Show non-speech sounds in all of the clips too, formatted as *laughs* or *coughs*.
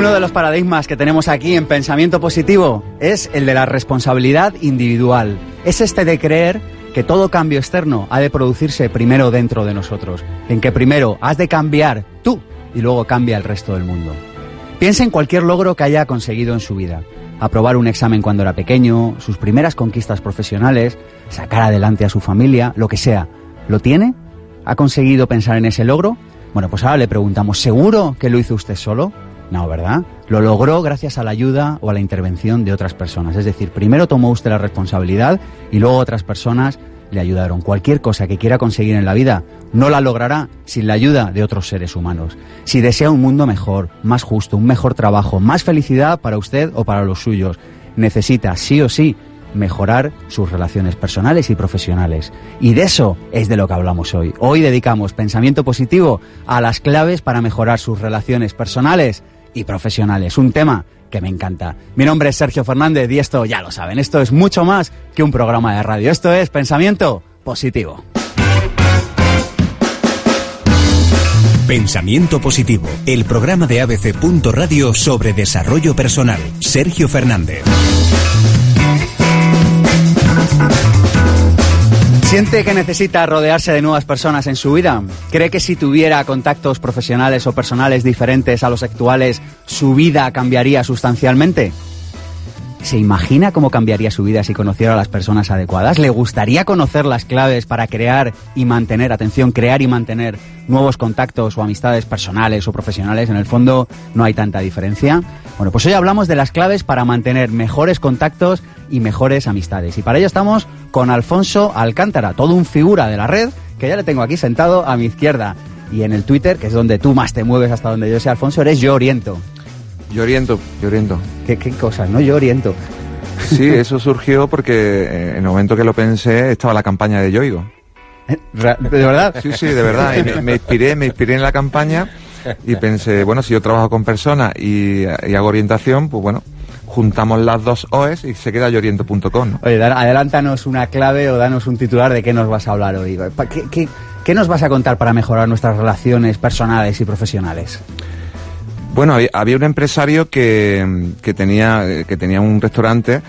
Uno de los paradigmas que tenemos aquí en pensamiento positivo es el de la responsabilidad individual. Es este de creer que todo cambio externo ha de producirse primero dentro de nosotros, en que primero has de cambiar tú y luego cambia el resto del mundo. Piensa en cualquier logro que haya conseguido en su vida. Aprobar un examen cuando era pequeño, sus primeras conquistas profesionales, sacar adelante a su familia, lo que sea. ¿Lo tiene? ¿Ha conseguido pensar en ese logro? Bueno, pues ahora le preguntamos, ¿seguro que lo hizo usted solo? No, ¿verdad? Lo logró gracias a la ayuda o a la intervención de otras personas. Es decir, primero tomó usted la responsabilidad y luego otras personas le ayudaron. Cualquier cosa que quiera conseguir en la vida no la logrará sin la ayuda de otros seres humanos. Si desea un mundo mejor, más justo, un mejor trabajo, más felicidad para usted o para los suyos, necesita sí o sí mejorar sus relaciones personales y profesionales. Y de eso es de lo que hablamos hoy. Hoy dedicamos pensamiento positivo a las claves para mejorar sus relaciones personales y profesionales. Un tema que me encanta. Mi nombre es Sergio Fernández y esto ya lo saben, esto es mucho más que un programa de radio. Esto es pensamiento positivo. Pensamiento Positivo, el programa de ABC. Radio sobre desarrollo personal. Sergio Fernández. ¿Siente que necesita rodearse de nuevas personas en su vida? ¿Cree que si tuviera contactos profesionales o personales diferentes a los actuales, su vida cambiaría sustancialmente? ¿Se imagina cómo cambiaría su vida si conociera a las personas adecuadas? ¿Le gustaría conocer las claves para crear y mantener, atención, crear y mantener nuevos contactos o amistades personales o profesionales? En el fondo no hay tanta diferencia. Bueno, pues hoy hablamos de las claves para mantener mejores contactos y mejores amistades. Y para ello estamos con Alfonso Alcántara, todo un figura de la red, que ya le tengo aquí sentado a mi izquierda. Y en el Twitter, que es donde tú más te mueves hasta donde yo sé, Alfonso, eres yo oriento. Yo oriento, yo oriento. ¿Qué, qué cosas, no? Yo oriento. Sí, *laughs* eso surgió porque eh, en el momento que lo pensé estaba la campaña de Yoigo. ¿De verdad? Sí, sí, de verdad. Y me, me inspiré, me inspiré en la campaña y pensé, bueno, si yo trabajo con personas y, y hago orientación, pues bueno, juntamos las dos OEs y se queda yoriento.com. ¿no? Oye, adelántanos una clave o danos un titular de qué nos vas a hablar hoy. ¿Qué, qué, qué nos vas a contar para mejorar nuestras relaciones personales y profesionales? Bueno, había, había un empresario que, que tenía que tenía un restaurante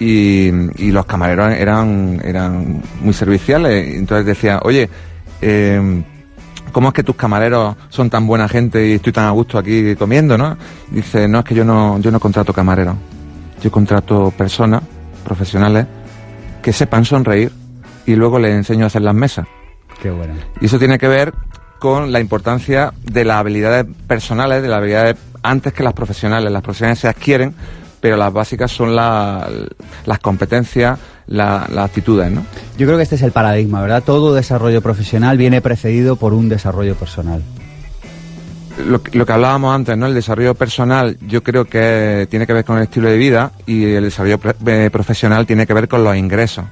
y, y los camareros eran eran muy serviciales. Entonces decía, oye, eh, ¿cómo es que tus camareros son tan buena gente y estoy tan a gusto aquí comiendo, no? Dice, no, es que yo no, yo no contrato camareros. Yo contrato personas profesionales que sepan sonreír y luego les enseño a hacer las mesas. Qué bueno. Y eso tiene que ver con la importancia de las habilidades personales, de las habilidades antes que las profesionales. Las profesionales se adquieren, pero las básicas son la- las competencias, la- las actitudes, ¿no? Yo creo que este es el paradigma, ¿verdad? Todo desarrollo profesional viene precedido por un desarrollo personal. Lo, que- lo que hablábamos antes, ¿no? El desarrollo personal, yo creo que tiene que ver con el estilo de vida y el desarrollo pre- eh, profesional tiene que ver con los ingresos.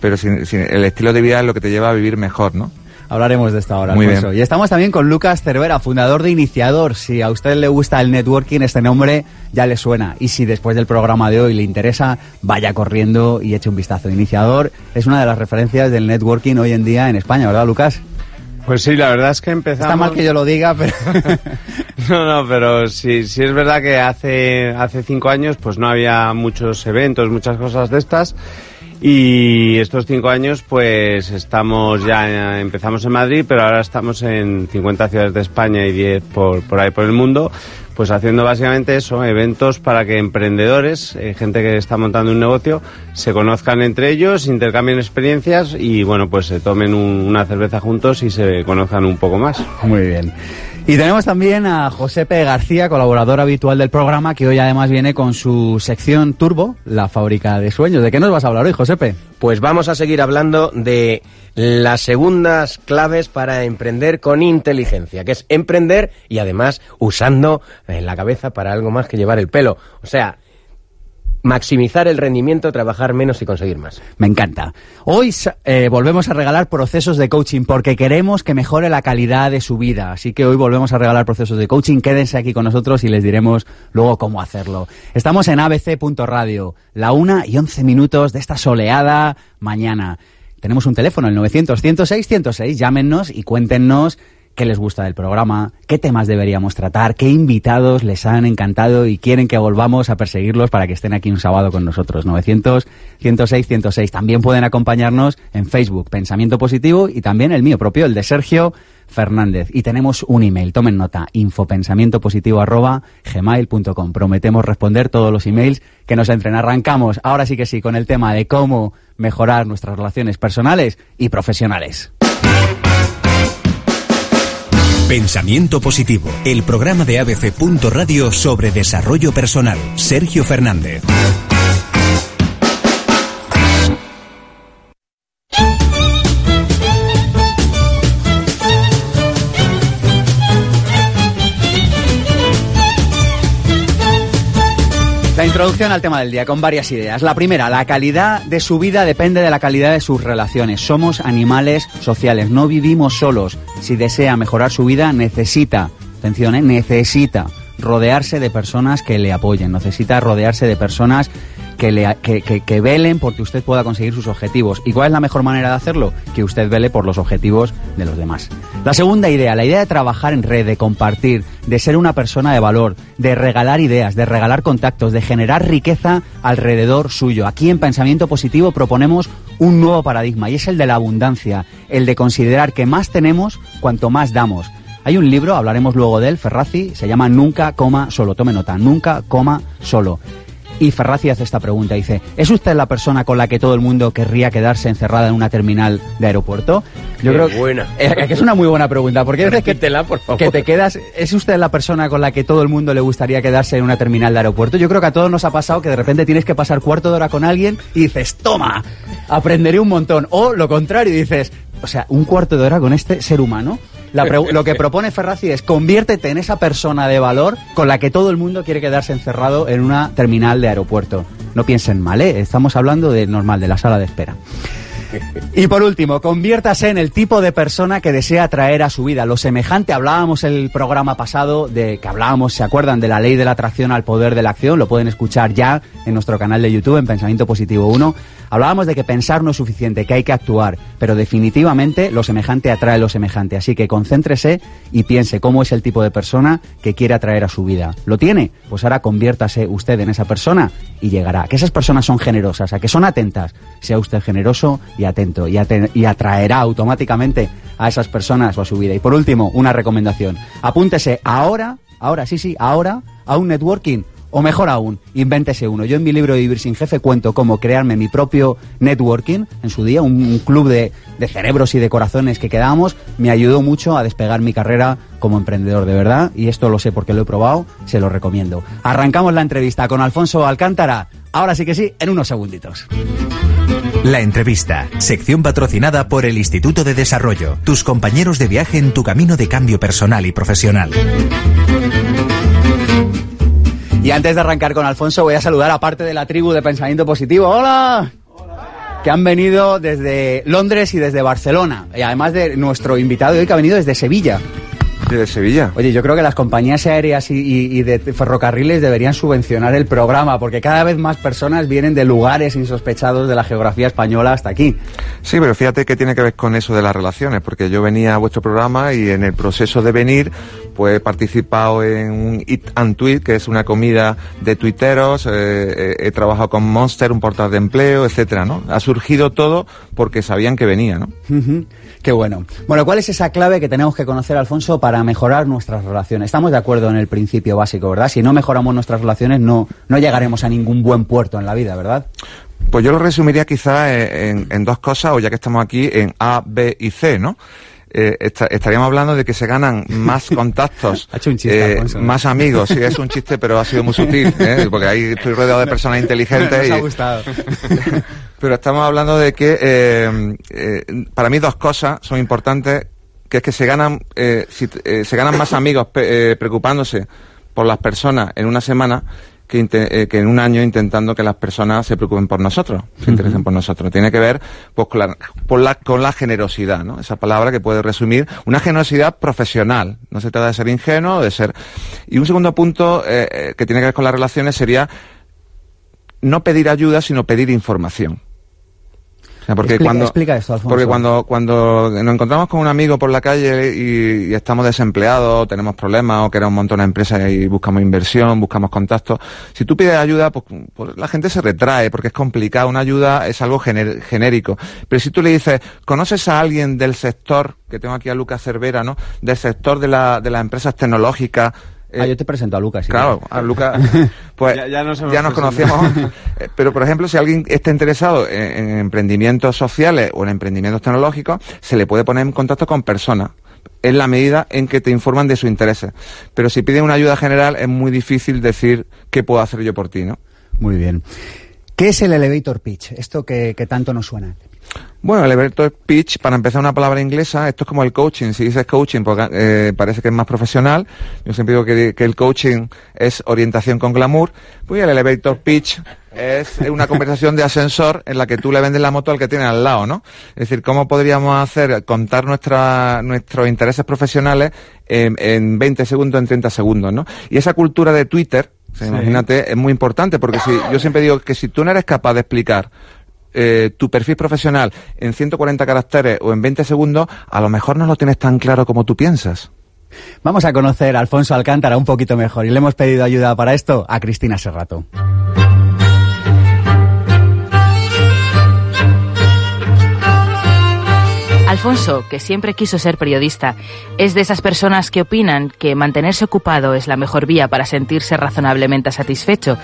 Pero si- si el estilo de vida es lo que te lleva a vivir mejor, ¿no? Hablaremos de esta hora, Muy bien. Y estamos también con Lucas Cervera, fundador de Iniciador. Si a usted le gusta el networking, este nombre ya le suena. Y si después del programa de hoy le interesa, vaya corriendo y eche un vistazo. Iniciador es una de las referencias del networking hoy en día en España, ¿verdad, Lucas? Pues sí, la verdad es que empezamos... Está mal que yo lo diga, pero... *laughs* No, no, pero sí, sí es verdad que hace, hace cinco años pues no había muchos eventos, muchas cosas de estas. Y estos cinco años pues estamos ya, empezamos en Madrid, pero ahora estamos en 50 ciudades de España y 10 por, por ahí por el mundo, pues haciendo básicamente eso, eventos para que emprendedores, eh, gente que está montando un negocio, se conozcan entre ellos, intercambien experiencias y bueno, pues se tomen un- una cerveza juntos y se conozcan un poco más. Muy bien. Y tenemos también a Josepe García, colaborador habitual del programa, que hoy además viene con su sección Turbo, la fábrica de sueños. ¿De qué nos vas a hablar hoy, Josepe? Pues vamos a seguir hablando de las segundas claves para emprender con inteligencia, que es emprender y además usando la cabeza para algo más que llevar el pelo. O sea, maximizar el rendimiento, trabajar menos y conseguir más. Me encanta. Hoy eh, volvemos a regalar procesos de coaching porque queremos que mejore la calidad de su vida. Así que hoy volvemos a regalar procesos de coaching. Quédense aquí con nosotros y les diremos luego cómo hacerlo. Estamos en abc.radio, la una y once minutos de esta soleada mañana. Tenemos un teléfono, el 900 106 106. Llámenos y cuéntenos qué les gusta del programa, qué temas deberíamos tratar, qué invitados les han encantado y quieren que volvamos a perseguirlos para que estén aquí un sábado con nosotros. 900 106 106. También pueden acompañarnos en Facebook, Pensamiento Positivo y también el mío propio, el de Sergio Fernández. Y tenemos un email, tomen nota, infopensamientopositivo@gmail.com. Prometemos responder todos los emails que nos entren. Arrancamos ahora sí que sí con el tema de cómo mejorar nuestras relaciones personales y profesionales. Pensamiento Positivo, el programa de ABC. Radio sobre desarrollo personal. Sergio Fernández. Introducción al tema del día con varias ideas. La primera, la calidad de su vida depende de la calidad de sus relaciones. Somos animales sociales, no vivimos solos. Si desea mejorar su vida, necesita, atención, ¿eh? necesita rodearse de personas que le apoyen, necesita rodearse de personas que, le, que, velen porque usted pueda conseguir sus objetivos. ¿Y cuál es la mejor manera de hacerlo? Que usted vele por los objetivos de los demás. La segunda idea, la idea de trabajar en red, de compartir, de ser una persona de valor, de regalar ideas, de regalar contactos, de generar riqueza alrededor suyo. Aquí en Pensamiento Positivo proponemos un nuevo paradigma y es el de la abundancia, el de considerar que más tenemos cuanto más damos. Hay un libro, hablaremos luego de él, Ferrazzi, se llama Nunca coma solo. Tome nota, nunca coma solo. Y Ferrazzi hace esta pregunta, dice, ¿es usted la persona con la que todo el mundo querría quedarse encerrada en una terminal de aeropuerto? Yo creo buena. *laughs* que es una muy buena pregunta, porque es que, por favor. que te quedas, ¿es usted la persona con la que todo el mundo le gustaría quedarse en una terminal de aeropuerto? Yo creo que a todos nos ha pasado que de repente tienes que pasar cuarto de hora con alguien y dices, toma, aprenderé un montón. O lo contrario, dices, o sea, un cuarto de hora con este ser humano lo que propone Ferrazzi es conviértete en esa persona de valor con la que todo el mundo quiere quedarse encerrado en una terminal de aeropuerto. No piensen mal, ¿eh? estamos hablando de normal, de la sala de espera. *laughs* Y por último, conviértase en el tipo de persona que desea atraer a su vida. Lo semejante, hablábamos el programa pasado de que hablábamos, ¿se acuerdan? De la ley de la atracción al poder de la acción. Lo pueden escuchar ya en nuestro canal de YouTube, en Pensamiento Positivo 1. Hablábamos de que pensar no es suficiente, que hay que actuar, pero definitivamente lo semejante atrae lo semejante. Así que concéntrese y piense cómo es el tipo de persona que quiere atraer a su vida. ¿Lo tiene? Pues ahora conviértase usted en esa persona y llegará. Que esas personas son generosas, a que son atentas. Sea usted generoso y atento y, y atraerá automáticamente a esas personas o a su vida. Y por último, una recomendación. Apúntese ahora, ahora, sí, sí, ahora, a un networking o mejor aún, invéntese uno. Yo en mi libro Vivir sin jefe cuento cómo crearme mi propio networking en su día, un, club de, de, cerebros y de corazones que quedamos, me ayudó mucho a despegar mi carrera como emprendedor de verdad y esto lo sé porque lo he probado, se lo recomiendo. Arrancamos la entrevista con Alfonso Alcántara. Ahora sí que sí, en unos segunditos. La entrevista, sección patrocinada por el Instituto de Desarrollo, tus compañeros de viaje en tu camino de cambio personal y profesional. Y antes de arrancar con Alfonso, voy a saludar a parte de la tribu de Pensamiento Positivo. ¡Hola! Que han venido desde Londres y desde Barcelona. Y además de nuestro invitado de hoy que ha venido desde Sevilla de Sevilla. Oye, yo creo que las compañías aéreas y, de ferrocarriles deberían subvencionar el programa, porque cada vez más personas vienen de lugares insospechados de la geografía española hasta aquí. Sí, pero fíjate que tiene que ver con eso de las relaciones, porque yo venía a vuestro programa y en el proceso de venir, pues he participado en un Eat and Tweet, que es una comida de tuiteros, eh, eh, he trabajado con Monster, un portal de empleo, etcétera, ¿no? Ha surgido todo porque sabían que venía, ¿no? Qué bueno. Bueno, ¿cuál es esa clave que tenemos que conocer, Alfonso, para mejorar nuestras relaciones? Estamos de acuerdo en el principio básico, ¿verdad? Si no mejoramos nuestras relaciones, no, no llegaremos a ningún buen puerto en la vida, ¿verdad? Pues yo lo resumiría quizá en, dos cosas, o ya que estamos aquí, en A, B y C, ¿no? eh, esta- estaríamos hablando de que se ganan más *laughs* contactos, Ha hecho un chiste, eh, Alfonso, ¿eh? más amigos. Sí, es un chiste, pero ha sido muy sutil, ¿eh? *laughs* porque ahí estoy rodeado de personas inteligentes. Nos ha y- gustado. *laughs* pero estamos hablando de que eh, eh, para mí dos cosas son importantes, que es que se ganan, eh, si- eh, se ganan más amigos eh, preocupándose por las personas en una semana que, eh, que en un año intentando que las personas se preocupen por nosotros, se interesen por nosotros. Tiene que ver pues, con, la, por la- con la generosidad, ¿no? Esa palabra que puede resumir una generosidad profesional. No se trata de ser ingenuo, de ser... Y un segundo punto eh, que tiene que ver con las relaciones sería no pedir ayuda, sino pedir información. O sea, porque Explica- cuando, explica esto, Alfonso. porque cuando, cuando nos encontramos con un amigo por la calle y, y estamos desempleados, tenemos problemas o queremos montar una empresa y buscamos inversión, buscamos contactos, si tú pides ayuda, pues, pues la gente se retrae porque es complicado. Una ayuda es algo gener- genérico. Pero si tú le dices, ¿conoces a alguien del sector, que tengo aquí a Lucas Cervera, ¿no? Del sector de, la, de las empresas tecnológicas, eh, Ah, yo te presento a Lucas. si Claro, quieres. a Lucas, *laughs* pues Ya- nos conocíamos. *laughs* Eh, Pero, por ejemplo, si alguien está interesado en, en emprendimientos sociales o en emprendimientos tecnológicos, se le puede poner en contacto con personas en la medida en que te informan de sus intereses. Pero si piden una ayuda general, es muy difícil decir qué puedo hacer yo por ti, ¿no? Muy bien. ¿Qué es el elevator pitch? Esto que, que tanto nos suena. Bueno, el elevator pitch, para empezar una palabra inglesa, esto es como el coaching. Si dices coaching, porque eh, parece que es más profesional. Yo siempre digo que, que el coaching es orientación con glamour. Pues el elevator pitch es una conversación de ascensor en la que tú le vendes la moto al que tiene al lado, ¿no? Es decir, ¿cómo podríamos hacer, contar nuestra, nuestros intereses profesionales en, en 20 segundos, en 30 segundos, ¿no? Y esa cultura de Twitter, o sea, imagínate, es muy importante porque si, yo siempre digo que si tú no eres capaz de explicar eh, tu perfil profesional en 140 caracteres o en 20 segundos, a lo mejor no lo tienes tan claro como tú piensas. Vamos a conocer a Alfonso Alcántara un poquito mejor y le hemos pedido ayuda para esto a Cristina Serrato. Alfonso, que siempre quiso ser periodista, es de esas personas que opinan que mantenerse ocupado es la mejor vía para sentirse razonablemente satisfecho.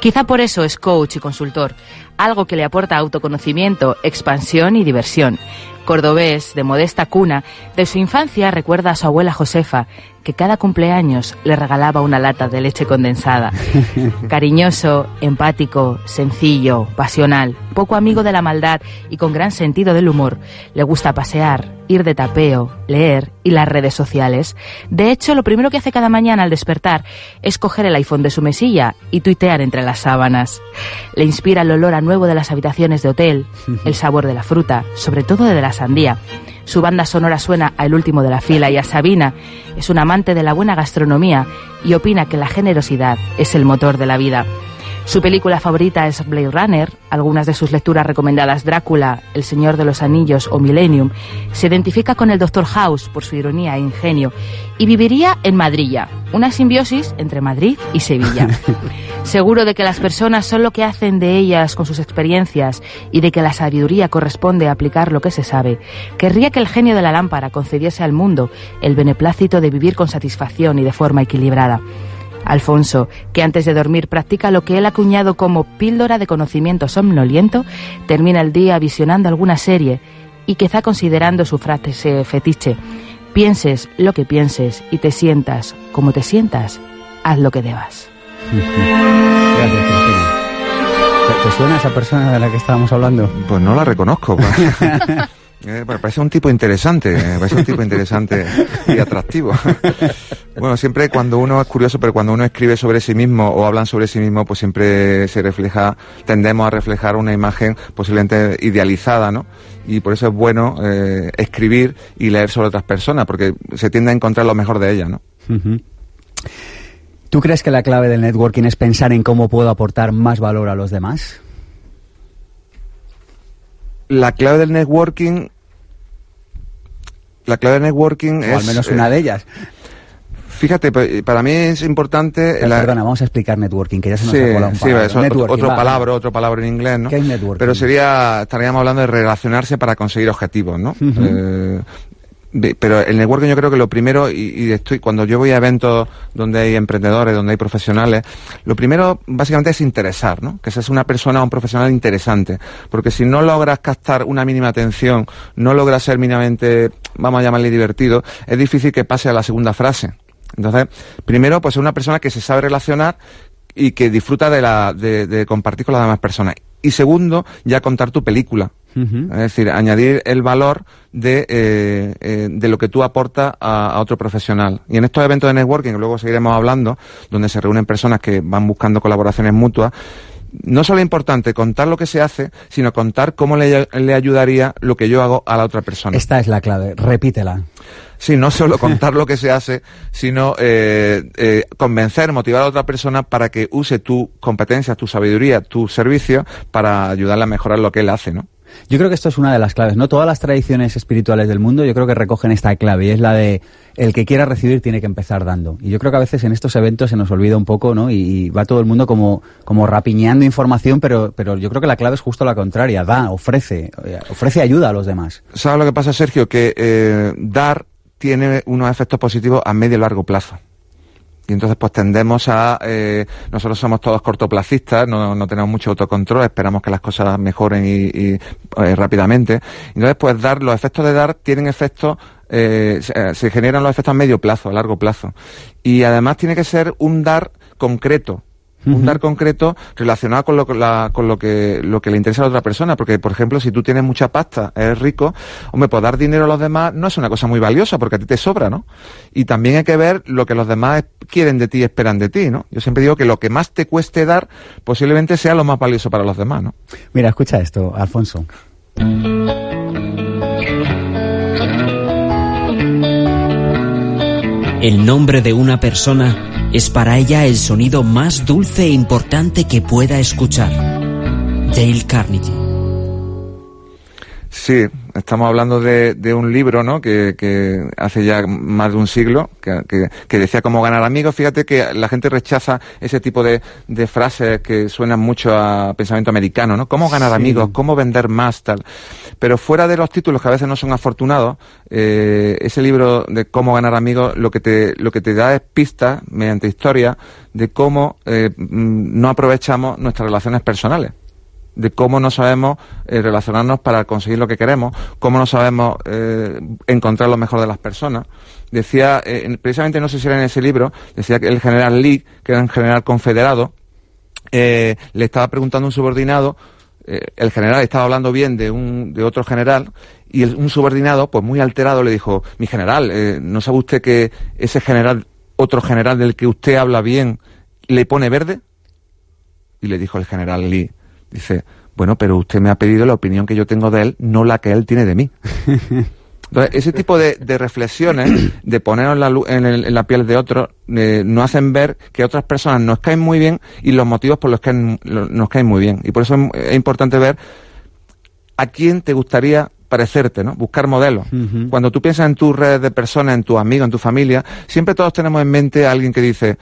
Quizá por eso es coach y consultor, algo que le aporta autoconocimiento, expansión y diversión. Cordobés, de modesta cuna, de su infancia recuerda a su abuela Josefa, que cada cumpleaños le regalaba una lata de leche condensada. *laughs* Cariñoso, empático, sencillo, pasional, poco amigo de la maldad y con gran sentido del humor, le gusta pasear, ir de tapeo, leer y las redes sociales. De hecho, lo primero que hace cada mañana al despertar es coger el iPhone de su mesilla y tuitear entre las sábanas. Le inspira el olor a nuevo de las habitaciones de hotel, *laughs* el sabor de la fruta, sobre todo de la sandía. Su banda sonora suena a El último de la fila y a Sabina. Es un amante de la buena gastronomía y opina que la generosidad es el motor de la vida. Su película favorita es Blade Runner, algunas de sus lecturas recomendadas Drácula, El Señor de los Anillos o Millennium. Se identifica con el Dr. House por su ironía e ingenio y viviría en Madrilla, una simbiosis entre Madrid y Sevilla. *laughs* Seguro de que las personas son lo que hacen de ellas con sus experiencias y de que la sabiduría corresponde a aplicar lo que se sabe, querría que el genio de la lámpara concediese al mundo el beneplácito de vivir con satisfacción y de forma equilibrada. Alfonso, que antes de dormir practica lo que él ha acuñado como píldora de conocimiento somnoliento, termina el día visionando alguna serie y quizá considerando su frase fetiche. Pienses lo que pienses y te sientas como te sientas, haz lo que debas. Gracias, Cristina. ¿Te, te suena esa persona de la que estábamos hablando? Pues no la reconozco. *laughs* Eh, me parece un tipo interesante, parece un tipo interesante y atractivo. *laughs* bueno, siempre cuando uno es curioso, pero cuando uno escribe sobre sí mismo o hablan sobre sí mismo, pues siempre se refleja, tendemos a reflejar una imagen posiblemente idealizada, ¿no? Y por eso es bueno eh, escribir y leer sobre otras personas, porque se tiende a encontrar lo mejor de ellas, ¿no? ¿Tú crees que la clave del networking es pensar en cómo puedo aportar más valor a los demás? La clave del networking, la clave del networking O es... al menos eh, una de ellas. Fíjate, pa- para mí es importante... la- Perdona, vamos a explicar networking, que ya se nos Sí, ha colado un sí, es otro, otro va. palabra, otro palabra en inglés, ¿no? ¿Qué es networking? Pero sería, estaríamos hablando de relacionarse para conseguir objetivos, ¿no? Eh, pero el networking yo creo que lo primero, y, estoy, cuando yo voy a eventos donde hay emprendedores, donde hay profesionales, lo primero básicamente es interesar, ¿no? Que seas una persona o un profesional interesante. Porque si no logras captar una mínima atención, no logras ser mínimamente, vamos a llamarle divertido, es difícil que pase a la segunda frase. Entonces, primero, pues es una persona que se sabe relacionar y que disfruta de, la, de compartir con las demás personas. Y segundo, ya contar tu película. Es decir, añadir el valor de, eh, eh, de lo que tú aportas a, otro profesional. Y en estos eventos de networking, luego seguiremos hablando, donde se reúnen personas que van buscando colaboraciones mutuas, no solo es importante contar lo que se hace, sino contar cómo le, le, ayudaría lo que yo hago a la otra persona. Esta es la clave, repítela. Sí, no solo contar lo que se hace, sino eh, convencer, motivar a otra persona para que use tu competencia, tu sabiduría, tu servicio para ayudarle a mejorar lo que él hace, ¿no? Yo creo que esto es una de las claves, ¿no? Todas las tradiciones espirituales del mundo yo creo que recogen esta clave y es la de el que quiera recibir tiene que empezar dando. Y yo creo que a veces en estos eventos se nos olvida un poco, ¿no? Y, va todo el mundo como, como rapiñando información, pero, pero yo creo que la clave es justo la contraria, da, ofrece, eh, ofrece ayuda a los demás. ¿Sabes lo que pasa, Sergio? Que eh, dar tiene unos efectos positivos a medio y largo plazo. Y entonces pues tendemos a, eh, nosotros somos todos cortoplacistas, no, no, tenemos mucho autocontrol, esperamos que las cosas mejoren y, y eh, rápidamente. Entonces pues dar, los efectos de dar tienen efectos eh, se, se, generan los efectos a medio plazo, a largo plazo. Y además tiene que ser un dar concreto un dar concreto relacionado con lo, con lo que lo que le interesa a la otra persona. Porque, por ejemplo, si tú tienes mucha pasta, eres rico, hombre, pues dar dinero a los demás no es una cosa muy valiosa porque a ti te sobra, ¿no? Y también hay que ver lo que los demás quieren de ti y esperan de ti, ¿no? Yo siempre digo que lo que más te cueste dar posiblemente sea lo más valioso para los demás, ¿no? Mira, escucha esto, Alfonso. El nombre de una persona es para ella el sonido más dulce e importante que pueda escuchar. Dale Carnegie. Sí, estamos hablando de, un libro, ¿no? Que, hace ya más de un siglo, que, decía cómo ganar amigos. Fíjate que la gente rechaza ese tipo de, frases que suenan mucho a pensamiento americano, ¿no? Cómo ganar amigos, cómo vender más, tal. Pero fuera de los títulos que a veces no son afortunados, eh, ese libro de cómo ganar amigos, lo que te, lo que te da es pistas mediante historia de cómo eh, mm, no aprovechamos nuestras relaciones personales de cómo no sabemos eh, relacionarnos para conseguir lo que queremos, cómo no sabemos eh, encontrar lo mejor de las personas. Decía, eh, precisamente no sé si era en ese libro, decía que el general Lee, que era un general confederado, le estaba preguntando a un subordinado, el general estaba hablando bien de, un, de otro general, y un subordinado, pues muy alterado, le dijo, mi general, ¿no sabe usted que ese general, otro general del que usted habla bien, le pone verde? Y le dijo el general Lee, Dice, bueno, pero usted me ha pedido la opinión que yo tengo de él, no la que él tiene de mí. *laughs* Entonces, ese tipo de, reflexiones, de ponernos en, la piel de otros, eh, nos hacen ver que otras personas nos caen muy bien y los motivos por los que nos caen muy bien. Y por eso es, importante ver a quién te gustaría parecerte, ¿no? Buscar modelos. Cuando tú piensas en tus redes de personas, en tus amigos, en tu familia, siempre todos tenemos en mente a alguien que dice,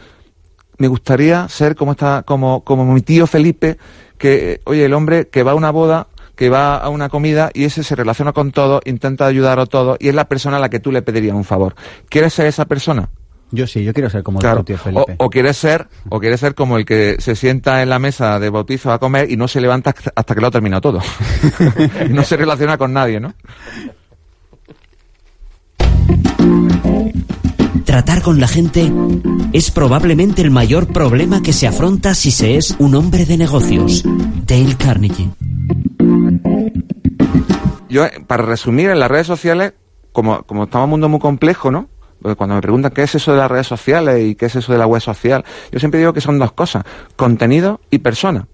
me gustaría ser como está, como, como mi tío Felipe, que, oye, el hombre que va a una boda, que va a una comida y ese se relaciona con todo, intenta ayudar a todo y es la persona a la que tú le pedirías un favor. ¿Quieres ser esa persona? Yo sí, yo quiero ser como el tío Felipe. O, quieres ser, o quieres ser como el que se sienta en la mesa de bautizo a comer y no se levanta hasta que lo ha terminado todo. *laughs* no se relaciona con nadie, ¿no? Tratar con la gente es probablemente el mayor problema que se afronta si se es un hombre de negocios. Dale Carnegie. Yo, eh, para resumir, en las redes sociales, como, como estamos en un mundo muy complejo, ¿no? Cuando me preguntan qué es eso de las redes sociales y qué es eso de la web social, yo siempre digo que son dos cosas, contenido y persona.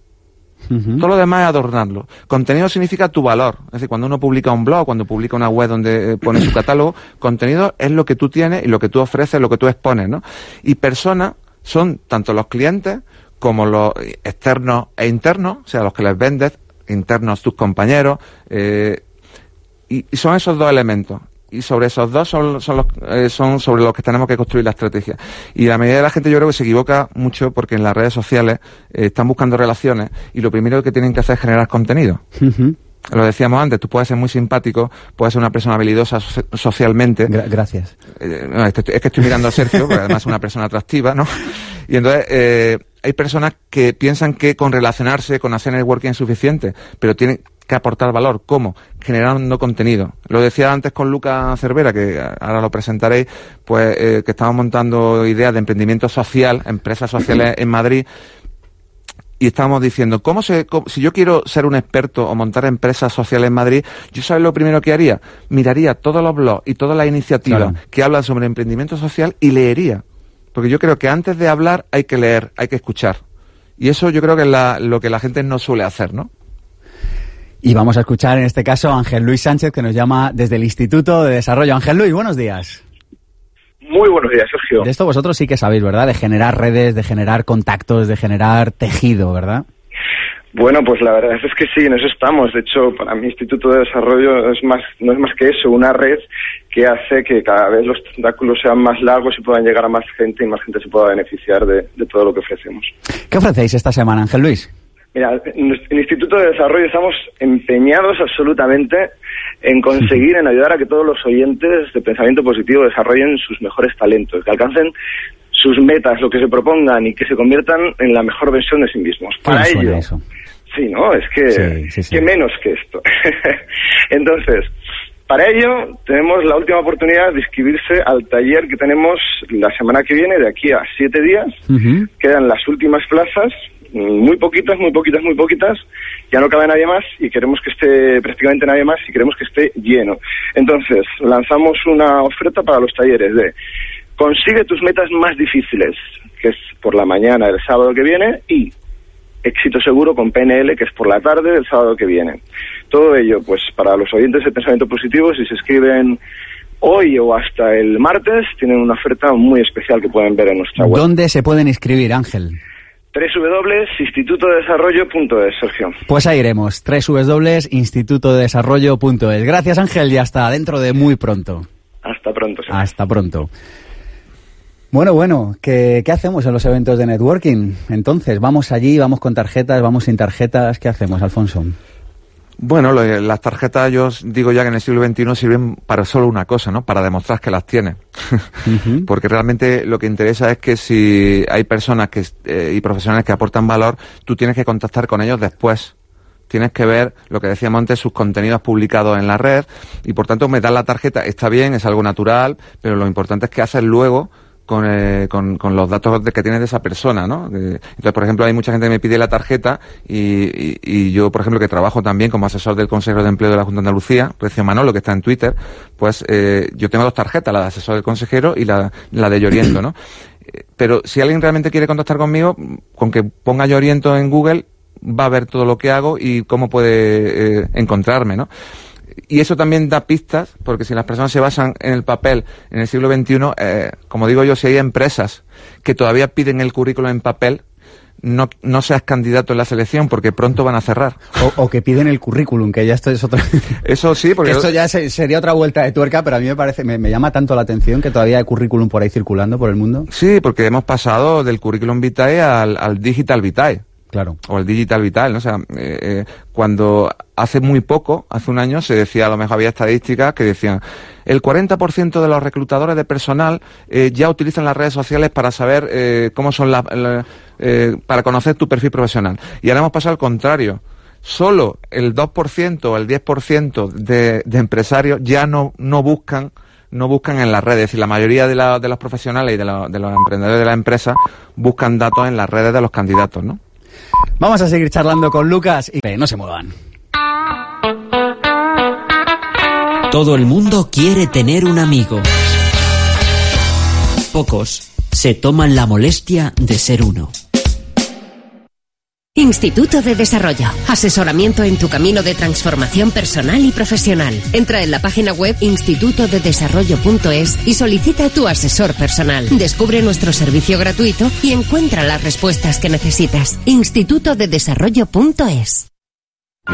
Todo lo demás es adornarlo. Contenido significa tu valor. Es decir, cuando uno publica un blog, cuando publica una web donde eh, pone su *coughs* catálogo, contenido es lo que tú tienes y lo que tú ofreces, lo que tú expones, ¿no? Y personas son tanto los clientes como los externos e internos, o sea, los que les vendes, internos tus compañeros, eh, y son esos dos elementos y sobre esos dos son, son, los, eh, son sobre los que tenemos que construir la estrategia. Y la mayoría de la gente yo creo que se equivoca mucho porque en las redes sociales eh, están buscando relaciones y lo primero que tienen que hacer es generar contenido. lo decíamos antes, tú puedes ser muy simpático, puedes ser una persona habilidosa socialmente. gracias. Eh, es que estoy mirando a Sergio, porque además es una persona atractiva, ¿no? Y entonces, hay personas que piensan que con relacionarse, con hacer networking es suficiente, pero tienen que aportar valor. ¿Cómo? Generando contenido. Lo decía antes con Luca Cervera, que ahora lo presentaréis, pues eh, que estamos montando ideas de emprendimiento social, empresas sociales en Madrid, y estábamos diciendo, ¿cómo se, si yo quiero ser un experto o montar empresas sociales en Madrid, yo sabes lo primero que haría, miraría todos los blogs y todas las iniciativas que hablan sobre emprendimiento social y leería. Porque yo creo que antes de hablar hay que leer, hay que escuchar. Y eso yo creo que es lo que la gente no suele hacer, ¿no? Y vamos a escuchar en este caso a Ángel Luis Sánchez, que nos llama desde el Instituto de Desarrollo. Ángel Luis, buenos días. Muy buenos días, Sergio. De esto vosotros sí que sabéis, ¿verdad? De generar redes, de generar contactos, de generar tejido, ¿verdad? Bueno, pues la verdad es que sí, en eso estamos. De hecho, para mi Instituto de Desarrollo es más, no es más que eso, una red que hace que cada vez los tentáculos sean más largos y puedan llegar a más gente y más gente se pueda beneficiar de, de todo lo que ofrecemos. ¿Qué ofrecéis esta semana, Ángel Luis? Mira, en el Instituto de Desarrollo estamos empeñados absolutamente en conseguir, en ayudar a que todos los oyentes de pensamiento positivo desarrollen sus mejores talentos, que alcancen sus metas, lo que se propongan y que se conviertan en la mejor versión de sí mismos. Para ello, sí, ¿no? Es que, que menos que esto. *laughs* Entonces, para ello tenemos la última oportunidad de inscribirse al taller que tenemos la semana que viene, de aquí a siete días. Quedan las últimas plazas muy poquitas, muy poquitas, muy poquitas, ya no cabe nadie más y queremos que esté prácticamente nadie más y queremos que esté lleno. Entonces, lanzamos una oferta para los talleres de consigue tus metas más difíciles, que es por la mañana del sábado que viene, y éxito seguro con PNL, que es por la tarde del sábado que viene. Todo ello, pues para los oyentes de pensamiento positivo, si se escriben hoy o hasta el martes, tienen una oferta muy especial que pueden ver en nuestra web. ¿Dónde se pueden inscribir, Ángel? www.institutodesarrollo.es, Sergio. Pues ahí iremos, www.institutodesarrollo.es. Gracias Ángel y hasta dentro de muy pronto. Hasta pronto. Sergio. Hasta pronto. Bueno, bueno, ¿qué, ¿qué, hacemos en los eventos de networking? Entonces, ¿vamos allí, vamos con tarjetas, vamos sin tarjetas? ¿Qué hacemos, Alfonso? Bueno, las tarjetas yo digo ya que en el siglo XXI sirven para solo una cosa, ¿no? Para demostrar que las tienes. *laughs* Porque realmente lo que interesa es que si hay personas que, eh, y profesionales que aportan valor, tú tienes que contactar con ellos después. Tienes que ver lo que decíamos antes, sus contenidos publicados en la red y por tanto me das la tarjeta, está bien, es algo natural, pero lo importante es que haces luego con, eh, con, con, los datos que tienes de esa persona, ¿no? entonces, por ejemplo, hay mucha gente que me pide la tarjeta y, y, yo, por ejemplo, que trabajo también como asesor del Consejo de Empleo de la Junta de Andalucía, Precio Manolo, que está en Twitter, pues eh, yo tengo dos tarjetas, la de asesor del consejero y la, la de Lloriento, ¿no? Eh, pero si alguien realmente quiere contactar conmigo, con que ponga Lloriento en Google, va a ver todo lo que hago y cómo puede eh, encontrarme, ¿no? Y eso también da pistas, porque si las personas se basan en el papel en el siglo XXI, eh, como digo yo, si hay empresas que todavía piden el currículum en papel, no, no seas candidato en la selección porque pronto van a cerrar. O, que piden el currículum, que ya esto es otra... *laughs* Eso sí, porque... Esto ya sería otra vuelta de tuerca, pero a mí me parece, me, llama tanto la atención que todavía hay currículum por ahí circulando por el mundo. Sí, porque hemos pasado del currículum vitae al, al digital vitae. Claro. O el digital vital, ¿no? O sea, eh, eh, cuando hace muy poco, hace un año, se decía, a lo mejor había estadísticas que decían, el 40% de los reclutadores de personal eh, ya utilizan las redes sociales para saber cómo son las, para conocer tu perfil profesional. Y ahora hemos pasado al contrario. Solo el 2% o el 10% de, de empresarios ya no, no buscan no buscan en las redes. Es decir, la mayoría de, la, de los profesionales y de, de los emprendedores de la empresa buscan datos en las redes de los candidatos, ¿no? Vamos a seguir charlando con Lucas y no se muevan. Todo el mundo quiere tener un amigo. Pocos se toman la molestia de ser uno. Instituto de Desarrollo. Asesoramiento en tu camino de transformación personal y profesional. Entra en la página web institutodedesarrollo.es y solicita tu asesor personal. Descubre nuestro servicio gratuito y encuentra las respuestas que necesitas. Institutodedesarrollo.es.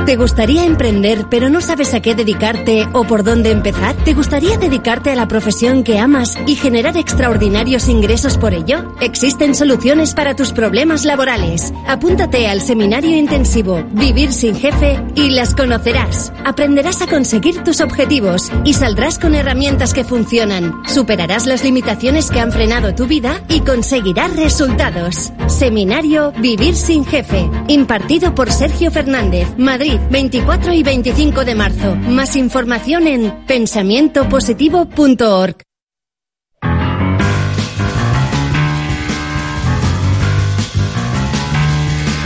¿Te gustaría emprender pero no sabes a qué dedicarte o por dónde empezar? ¿Te gustaría dedicarte a la profesión que amas y generar extraordinarios ingresos por ello? Existen soluciones para tus problemas laborales. Apúntate al seminario intensivo Vivir sin jefe y las conocerás. Aprenderás a conseguir tus objetivos y saldrás con herramientas que funcionan. Superarás las limitaciones que han frenado tu vida y conseguirás resultados. Seminario Vivir sin jefe, impartido por Sergio Fernández. 24 y 25 de marzo. Más información en pensamientopositivo.org.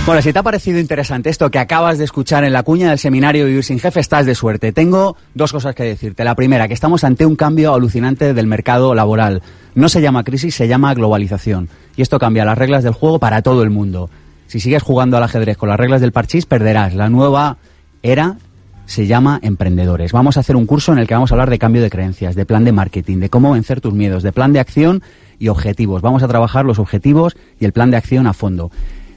Bueno, si te ha parecido interesante esto que acabas de escuchar en la cuña del seminario Vivir sin Jefe, estás de suerte. Tengo dos cosas que decirte. La primera, que estamos ante un cambio alucinante del mercado laboral. No se llama crisis, se llama globalización. Y esto cambia las reglas del juego para todo el mundo. Si sigues jugando al ajedrez con las reglas del parchís, perderás. La nueva era se llama Emprendedores. Vamos a hacer un curso en el que vamos a hablar de cambio de creencias, de plan de marketing, de cómo vencer tus miedos, de plan de acción y objetivos. Vamos a trabajar los objetivos y el plan de acción a fondo.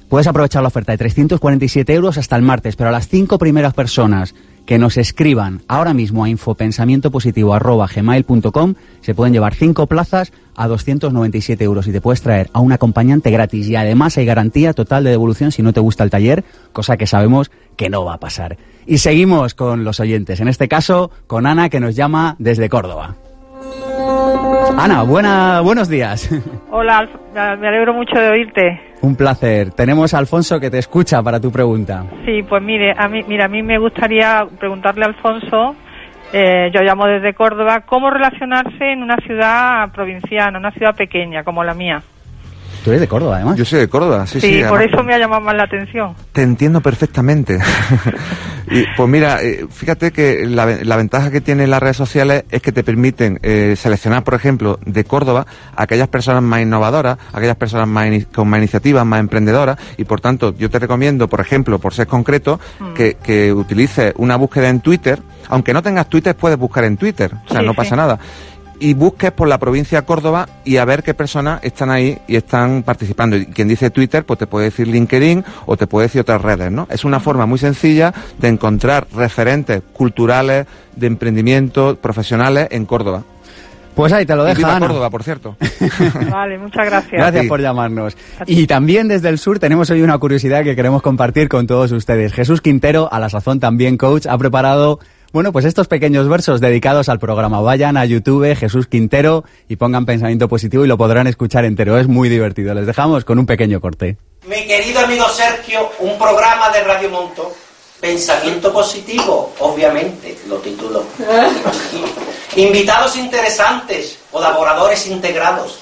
Puedes aprovechar la oferta de 347 euros hasta el martes, pero a las cinco primeras personas que nos escriban ahora mismo a infopensamientopositivo.gmail.com se pueden llevar cinco plazas a 297 euros y te puedes traer a un acompañante gratis y además hay garantía total de devolución si no te gusta el taller, cosa que sabemos que no va a pasar. Y seguimos con los oyentes, en este caso con Ana que nos llama desde Córdoba. Ana, buena, buenos días. *laughs* Hola, me alegro mucho de oírte. Un placer. Tenemos a Alfonso que te escucha para tu pregunta. Sí, pues mire, a mí, mira, a mí me gustaría preguntarle a Alfonso, eh, yo llamo desde Córdoba, cómo relacionarse en una ciudad provinciana, una ciudad pequeña como la mía. Tú eres de Córdoba, además. Yo soy de Córdoba, sí, Sí, sí. por además- eso me ha llamado más la atención. Te entiendo perfectamente. *laughs* y, pues mira, eh, fíjate que la, ve- la ventaja que tienen las redes sociales es que te permiten eh, seleccionar, por ejemplo, de Córdoba aquellas personas más innovadoras, aquellas personas más con más iniciativas, más emprendedoras, y por tanto yo te recomiendo, por ejemplo, por ser concreto, que, que utilices una búsqueda en Twitter, aunque no tengas Twitter, puedes buscar en Twitter, o sea, Sí, no sí. pasa nada y busques por la provincia de Córdoba y a ver qué personas están ahí y están participando. Y quien dice Twitter, pues te puede decir LinkedIn o te puede decir otras redes, ¿no? Es una forma muy sencilla de encontrar referentes culturales, de emprendimiento, profesionales en Córdoba. Pues ahí te lo viva Ana. Córdoba, por cierto. *laughs* Vale, muchas gracias. Gracias Sí. por llamarnos. Y también desde el sur tenemos hoy una curiosidad que queremos compartir con todos ustedes. Jesús Quintero, a la sazón también coach, ha preparado, bueno, pues estos pequeños versos dedicados al programa. Vayan a YouTube, Jesús Quintero, y pongan pensamiento positivo y lo podrán escuchar entero. Es muy divertido. Les dejamos con un pequeño corte. Mi querido amigo Sergio, un programa de Radio Monto, Pensamiento Positivo, obviamente, lo titulo. *laughs* Invitados interesantes, colaboradores integrados,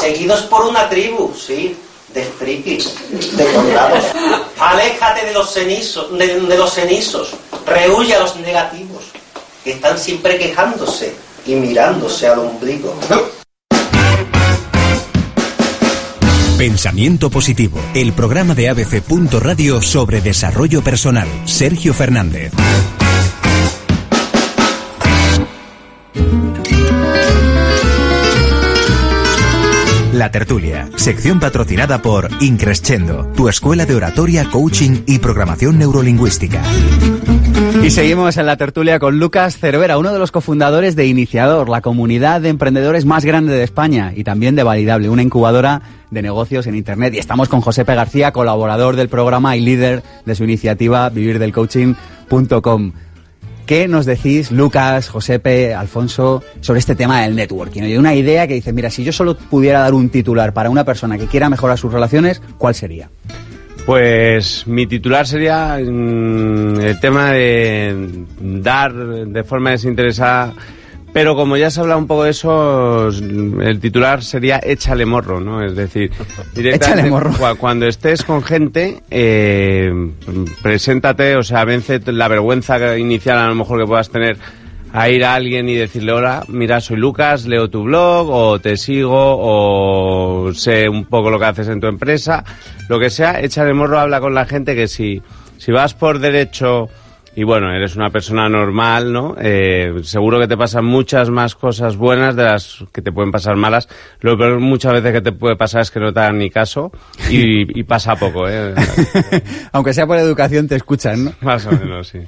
seguidos por una tribu, sí, de frikis, de condados. Aléjate de los cenizos, de, los cenizos, rehuye a los negativos, que están siempre quejándose y mirándose al ombligo. Pensamiento Positivo, el programa de ABC. Radio sobre desarrollo personal. Sergio Fernández. La Tertulia, sección patrocinada por Increscendo, tu escuela de oratoria, coaching y programación neurolingüística. Y seguimos en la tertulia con Lucas Cervera, uno de los cofundadores de Iniciador, la comunidad de emprendedores más grande de España y también de Validable, una incubadora de negocios en Internet. Y estamos con Josepe García, colaborador del programa y líder de su iniciativa vivirdelcoaching.com. ¿Qué nos decís, Lucas, Josepe, Alfonso, sobre este tema del networking? Hay una idea que dice, mira, si yo solo pudiera dar un titular para una persona que quiera mejorar sus relaciones, ¿cuál sería? Pues mi titular sería mm, el tema de dar de forma desinteresada, pero como ya se ha hablado un poco de eso, el titular sería échale morro, ¿no? Es decir, *laughs* Échale morro. cua- cuando estés con gente, eh, preséntate, o sea, vence la vergüenza inicial a lo mejor que puedas tener a ir a alguien y decirle, hola, mira, soy Lucas, leo tu blog, o te sigo, o sé un poco lo que haces en tu empresa, lo que sea, échale morro, habla con la gente que si, si vas por derecho y bueno, eres una persona normal, ¿no? Eh, seguro que te pasan muchas más cosas buenas de las que te pueden pasar malas. Lo peor muchas veces que te puede pasar es que no te hagan ni caso y, y pasa poco, ¿eh? *laughs* Aunque sea por educación, te escuchan, ¿no? *laughs* Más o menos, sí.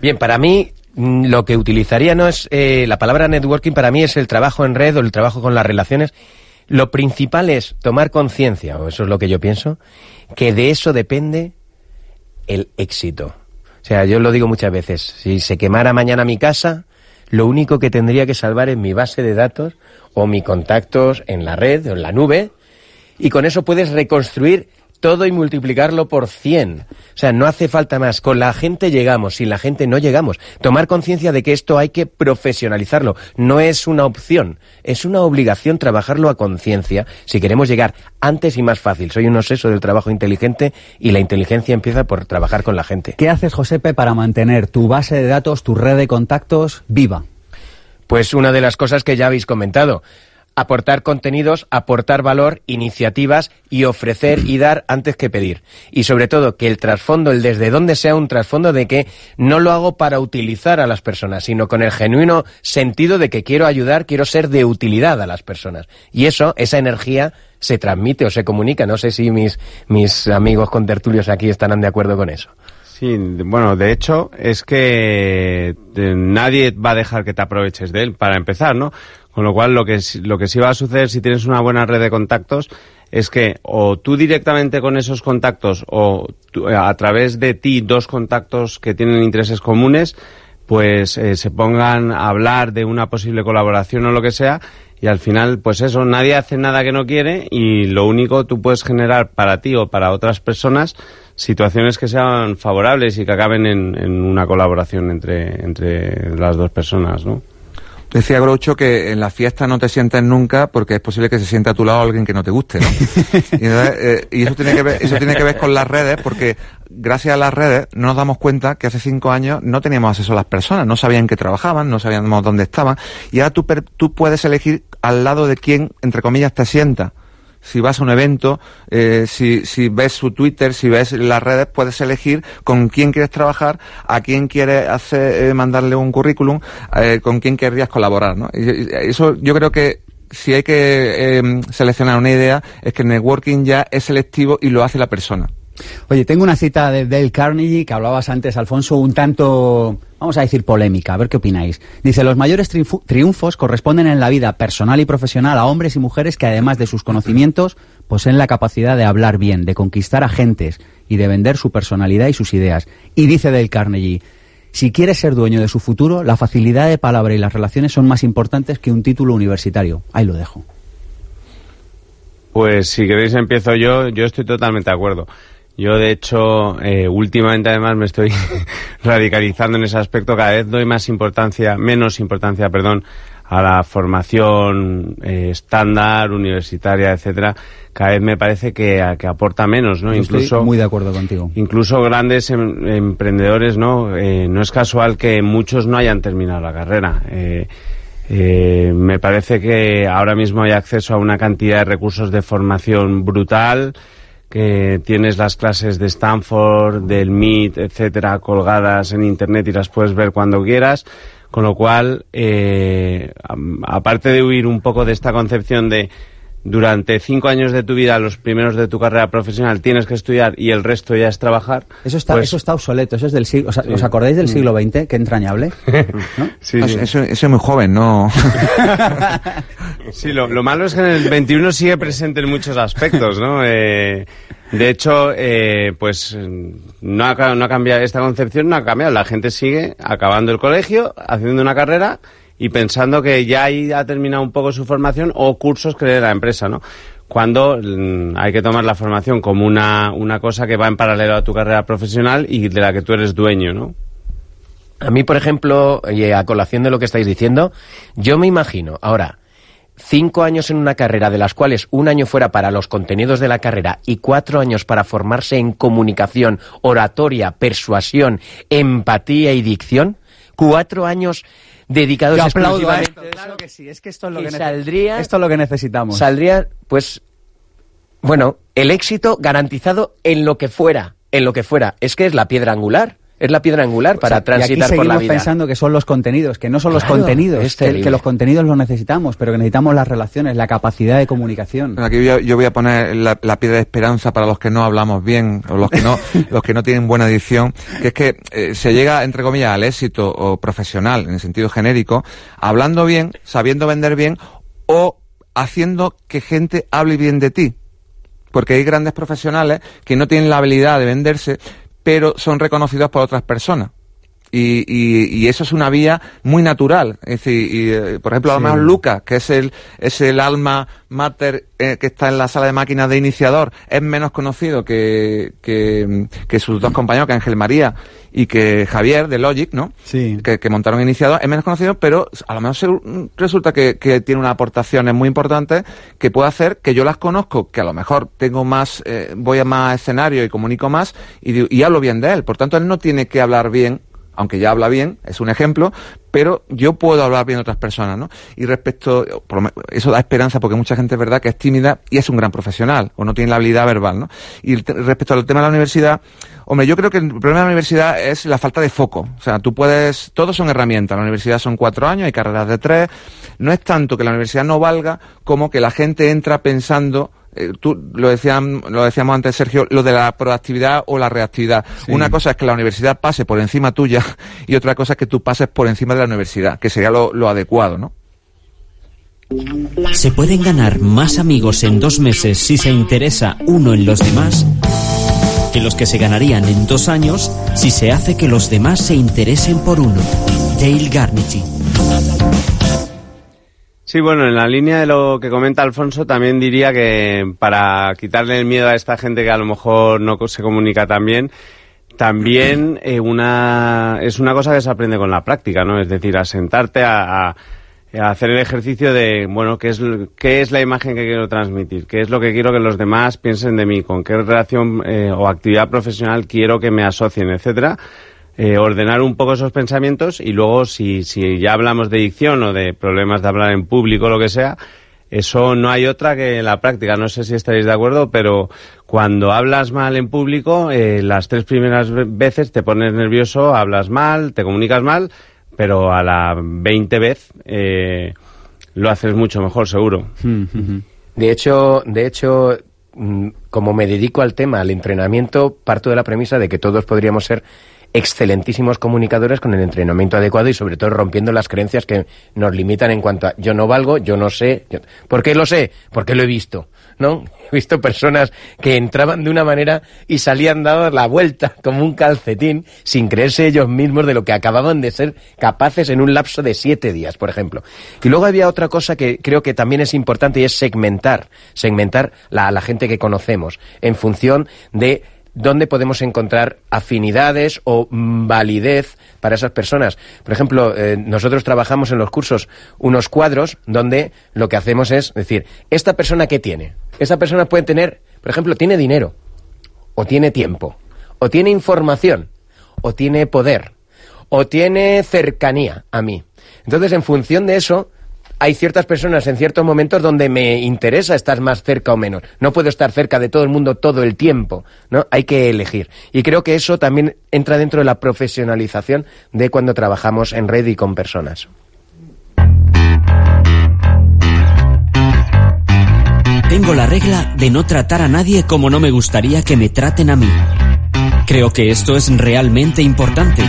Bien, para mí mm, lo que utilizaría no es eh, la palabra networking, para mí es el trabajo en red o el trabajo con las relaciones. Lo principal es tomar conciencia, o eso es lo que yo pienso, que de eso depende el éxito. O sea, yo lo digo muchas veces, si se quemara mañana mi casa, lo único que tendría que salvar es mi base de datos o mis contactos en la red o en la nube, y con eso puedes reconstruir todo y multiplicarlo por 100. O sea, no hace falta más. Con la gente llegamos, sin la gente no llegamos. Tomar conciencia de que esto hay que profesionalizarlo. No es una opción, es una obligación trabajarlo a conciencia si queremos llegar antes y más fácil. Soy un obseso del trabajo inteligente y la inteligencia empieza por trabajar con la gente. ¿Qué haces, Josepe, para mantener tu base de datos, tu red de contactos viva? Pues una de las cosas que ya habéis comentado aportar contenidos, aportar valor, iniciativas y ofrecer y dar antes que pedir. Y sobre todo que el trasfondo, el desde dónde sea un trasfondo de que no lo hago para utilizar a las personas, sino con el genuino sentido de que quiero ayudar, quiero ser de utilidad a las personas. Y eso, esa energía se transmite o se comunica. No sé si mis, mis amigos contertulios aquí estarán de acuerdo con eso. Sí, bueno, de hecho es que eh, nadie va a dejar que te aproveches de él, para empezar, ¿no? Con lo cual, lo que, lo que sí va a suceder si tienes una buena red de contactos es que o tú directamente con esos contactos o a través de ti dos contactos que tienen intereses comunes, pues eh, se pongan a hablar de una posible colaboración o lo que sea y al final, pues eso, nadie hace nada que no quiere y lo único tú puedes generar para ti o para otras personas situaciones que sean favorables y que acaben en, en una colaboración entre, entre las dos personas, ¿no? Decía Groucho que en la fiesta no te sientes nunca porque es posible que se sienta a tu lado alguien que no te guste, ¿no? *laughs* y, entonces, eh, y eso tiene que ver, eso tiene que ver con las redes porque gracias a las redes no nos damos cuenta que hace cinco años no teníamos acceso a las personas, no sabían que trabajaban, no sabíamos dónde estaban y ahora tú, tú puedes elegir al lado de quién, entre comillas, te sienta si vas a un evento, eh, si, si ves su Twitter, si ves las redes, puedes elegir con quién quieres trabajar, a quién quieres hacer, eh, mandarle un currículum, eh, con quién querrías colaborar, ¿no? Eso yo creo que si hay que eh, seleccionar una idea es que el networking ya es selectivo y lo hace la persona. Oye, tengo una cita de Dale Carnegie que hablabas antes, Alfonso, un tanto, vamos a decir, polémica. A ver qué opináis. Dice, los mayores triunfos corresponden en la vida personal y profesional a hombres y mujeres que además de sus conocimientos poseen la capacidad de hablar bien, de conquistar a gentes y de vender su personalidad y sus ideas. Y dice Dale Carnegie, si quieres ser dueño de su futuro, la facilidad de palabra y las relaciones son más importantes que un título universitario. Ahí lo dejo. Pues si queréis empiezo yo, yo estoy totalmente de acuerdo. Yo, de hecho, eh, últimamente además me estoy *laughs* radicalizando en ese aspecto. Cada vez doy más importancia, menos importancia, perdón, a la formación eh, estándar, universitaria, etcétera. Cada vez me parece que, que aporta menos, ¿no? incluso estoy muy de acuerdo contigo. Incluso grandes em, emprendedores, ¿no? Eh, no es casual que muchos no hayan terminado la carrera. Eh, eh, me parece que ahora mismo hay acceso a una cantidad de recursos de formación brutal que tienes las clases de Stanford, del MIT, etcétera, colgadas en internet y las puedes ver cuando quieras. Con lo cual, eh, aparte de huir un poco de esta concepción de durante cinco años de tu vida, los primeros de tu carrera profesional, tienes que estudiar y el resto ya es trabajar. Eso está, pues eso está obsoleto, eso es del siglo. ¿Os acordáis del siglo XX? Qué entrañable. *laughs* ¿no? sí, sí. Eso, eso, es muy joven, ¿no? *laughs* sí, lo, lo, malo es que en el 21 sigue presente en muchos aspectos, ¿no? Eh, de hecho, eh, pues no ha, no ha cambiado esta concepción, no ha cambiado. La gente sigue acabando el colegio, haciendo una carrera y pensando que ya ahí ha terminado un poco su formación o cursos que le dé la empresa, ¿no? Cuando mm, hay que tomar la formación como una, una cosa que va en paralelo a tu carrera profesional y de la que tú eres dueño, ¿no? A mí, por ejemplo, y a colación de lo que estáis diciendo, yo me imagino, ahora, cinco años en una carrera, de las cuales un año fuera para los contenidos de la carrera y cuatro años para formarse en comunicación, oratoria, persuasión, empatía y dicción, cuatro años dedicados Yo esto, claro que sí, es que esto es lo que, que saldría, esto es lo que necesitamos. Saldría, pues, bueno, el éxito garantizado en lo que fuera, en lo que fuera. Es que es la piedra angular. Es la piedra angular para O sea, transitar y aquí por la seguimos vida. pensando que son los contenidos, que no son los contenidos, es que, los contenidos los necesitamos, pero que necesitamos las relaciones, la capacidad de comunicación. Aquí yo, yo voy a poner la, la piedra de esperanza para los que no hablamos bien o los que no *laughs* los que no tienen buena dicción, que es que eh, se llega entre comillas al éxito o profesional en el sentido genérico, hablando bien, sabiendo vender bien o haciendo que gente hable bien de ti. Porque hay grandes profesionales que no tienen la habilidad de venderse, pero son reconocidos por otras personas. Y, y, y eso es una vía muy natural. Es decir, y, eh, por ejemplo, a lo Sí. mejor Lucas, que es el, es el alma mater eh, que está en la sala de máquinas de iniciador, es menos conocido que, que, que sus dos compañeros, que Ángel María y que Javier de Logic, ¿no? Sí. Que, que montaron iniciador, es menos conocido, pero a lo mejor se- resulta que, que tiene unas aportaciones muy importantes que puede hacer que yo las conozco, que a lo mejor tengo más, eh, voy a más escenario y comunico más y, y hablo bien de él. Por tanto, él no tiene que hablar bien aunque ya habla bien, es un ejemplo, pero yo puedo hablar bien de otras personas, ¿no? Y respecto, eso da esperanza porque mucha gente es verdad que es tímida y es un gran profesional, o no tiene la habilidad verbal, ¿no? Y respecto al tema de la universidad, hombre, yo creo que el problema de la universidad es la falta de foco. O sea, tú puedes, todos son herramientas, la universidad son cuatro años, hay carreras de tres, no es tanto que la universidad no valga como que la gente entra pensando eh, tú lo decían, lo decíamos antes Sergio, lo de la proactividad o la reactividad. Sí. Una cosa es que la universidad pase por encima tuya *laughs* y otra cosa es que tú pases por encima de la universidad, que sería lo, lo adecuado, ¿no? ¿Se pueden ganar más amigos en dos meses si se interesa uno en los demás que los que se ganarían en dos años si se hace que los demás se interesen por uno? Dale Garnichi. Sí, bueno, en la línea de lo que comenta Alfonso, también diría que para quitarle el miedo a esta gente que a lo mejor no se comunica tan bien, también eh, una, es una cosa que se aprende con la práctica, ¿no? Es decir, a sentarte a, hacer el ejercicio de, bueno, ¿qué es, ¿qué es la imagen que quiero transmitir? ¿Qué es lo que quiero que los demás piensen de mí? ¿Con qué relación eh, o actividad profesional quiero que me asocien, etcétera? Eh, ordenar un poco esos pensamientos y luego si, si ya hablamos de dicción o de problemas de hablar en público o lo que sea, eso no hay otra que la práctica. No sé si estaréis de acuerdo, pero cuando hablas mal en público, eh, las tres primeras ve- veces te pones nervioso, hablas mal, te comunicas mal, pero a la veinte vez eh, lo haces mucho mejor, seguro. De hecho, de hecho, mm, como me dedico al tema, al entrenamiento, parto de la premisa de que todos podríamos ser excelentísimos comunicadores con el entrenamiento adecuado y sobre todo rompiendo las creencias que nos limitan en cuanto a yo no valgo, yo no sé. yo- ¿Por qué lo sé? Porque lo he visto, ¿no? *laughs* He visto personas que entraban de una manera y salían dados la vuelta como un calcetín sin creerse ellos mismos de lo que acababan de ser capaces en un lapso de siete días, por ejemplo. Y luego había otra cosa que creo que también es importante y es segmentar, segmentar la, la gente que conocemos en función de dónde podemos encontrar afinidades o validez para esas personas. Por ejemplo, eh, nosotros trabajamos en los cursos unos cuadros donde lo que hacemos es decir, ¿esta persona qué tiene? Esta persona puede tener, por ejemplo, tiene dinero, o tiene tiempo, o tiene información, o tiene poder, o tiene cercanía a mí. Entonces, en función de eso, hay ciertas personas en ciertos momentos donde me interesa estar más cerca o menos. No puedo estar cerca de todo el mundo todo el tiempo, ¿no? Hay que elegir. Y creo que eso también entra dentro de la profesionalización de cuando trabajamos en red y con personas. Tengo la regla de no tratar a nadie como no me gustaría que me traten a mí. Creo que esto es realmente importante.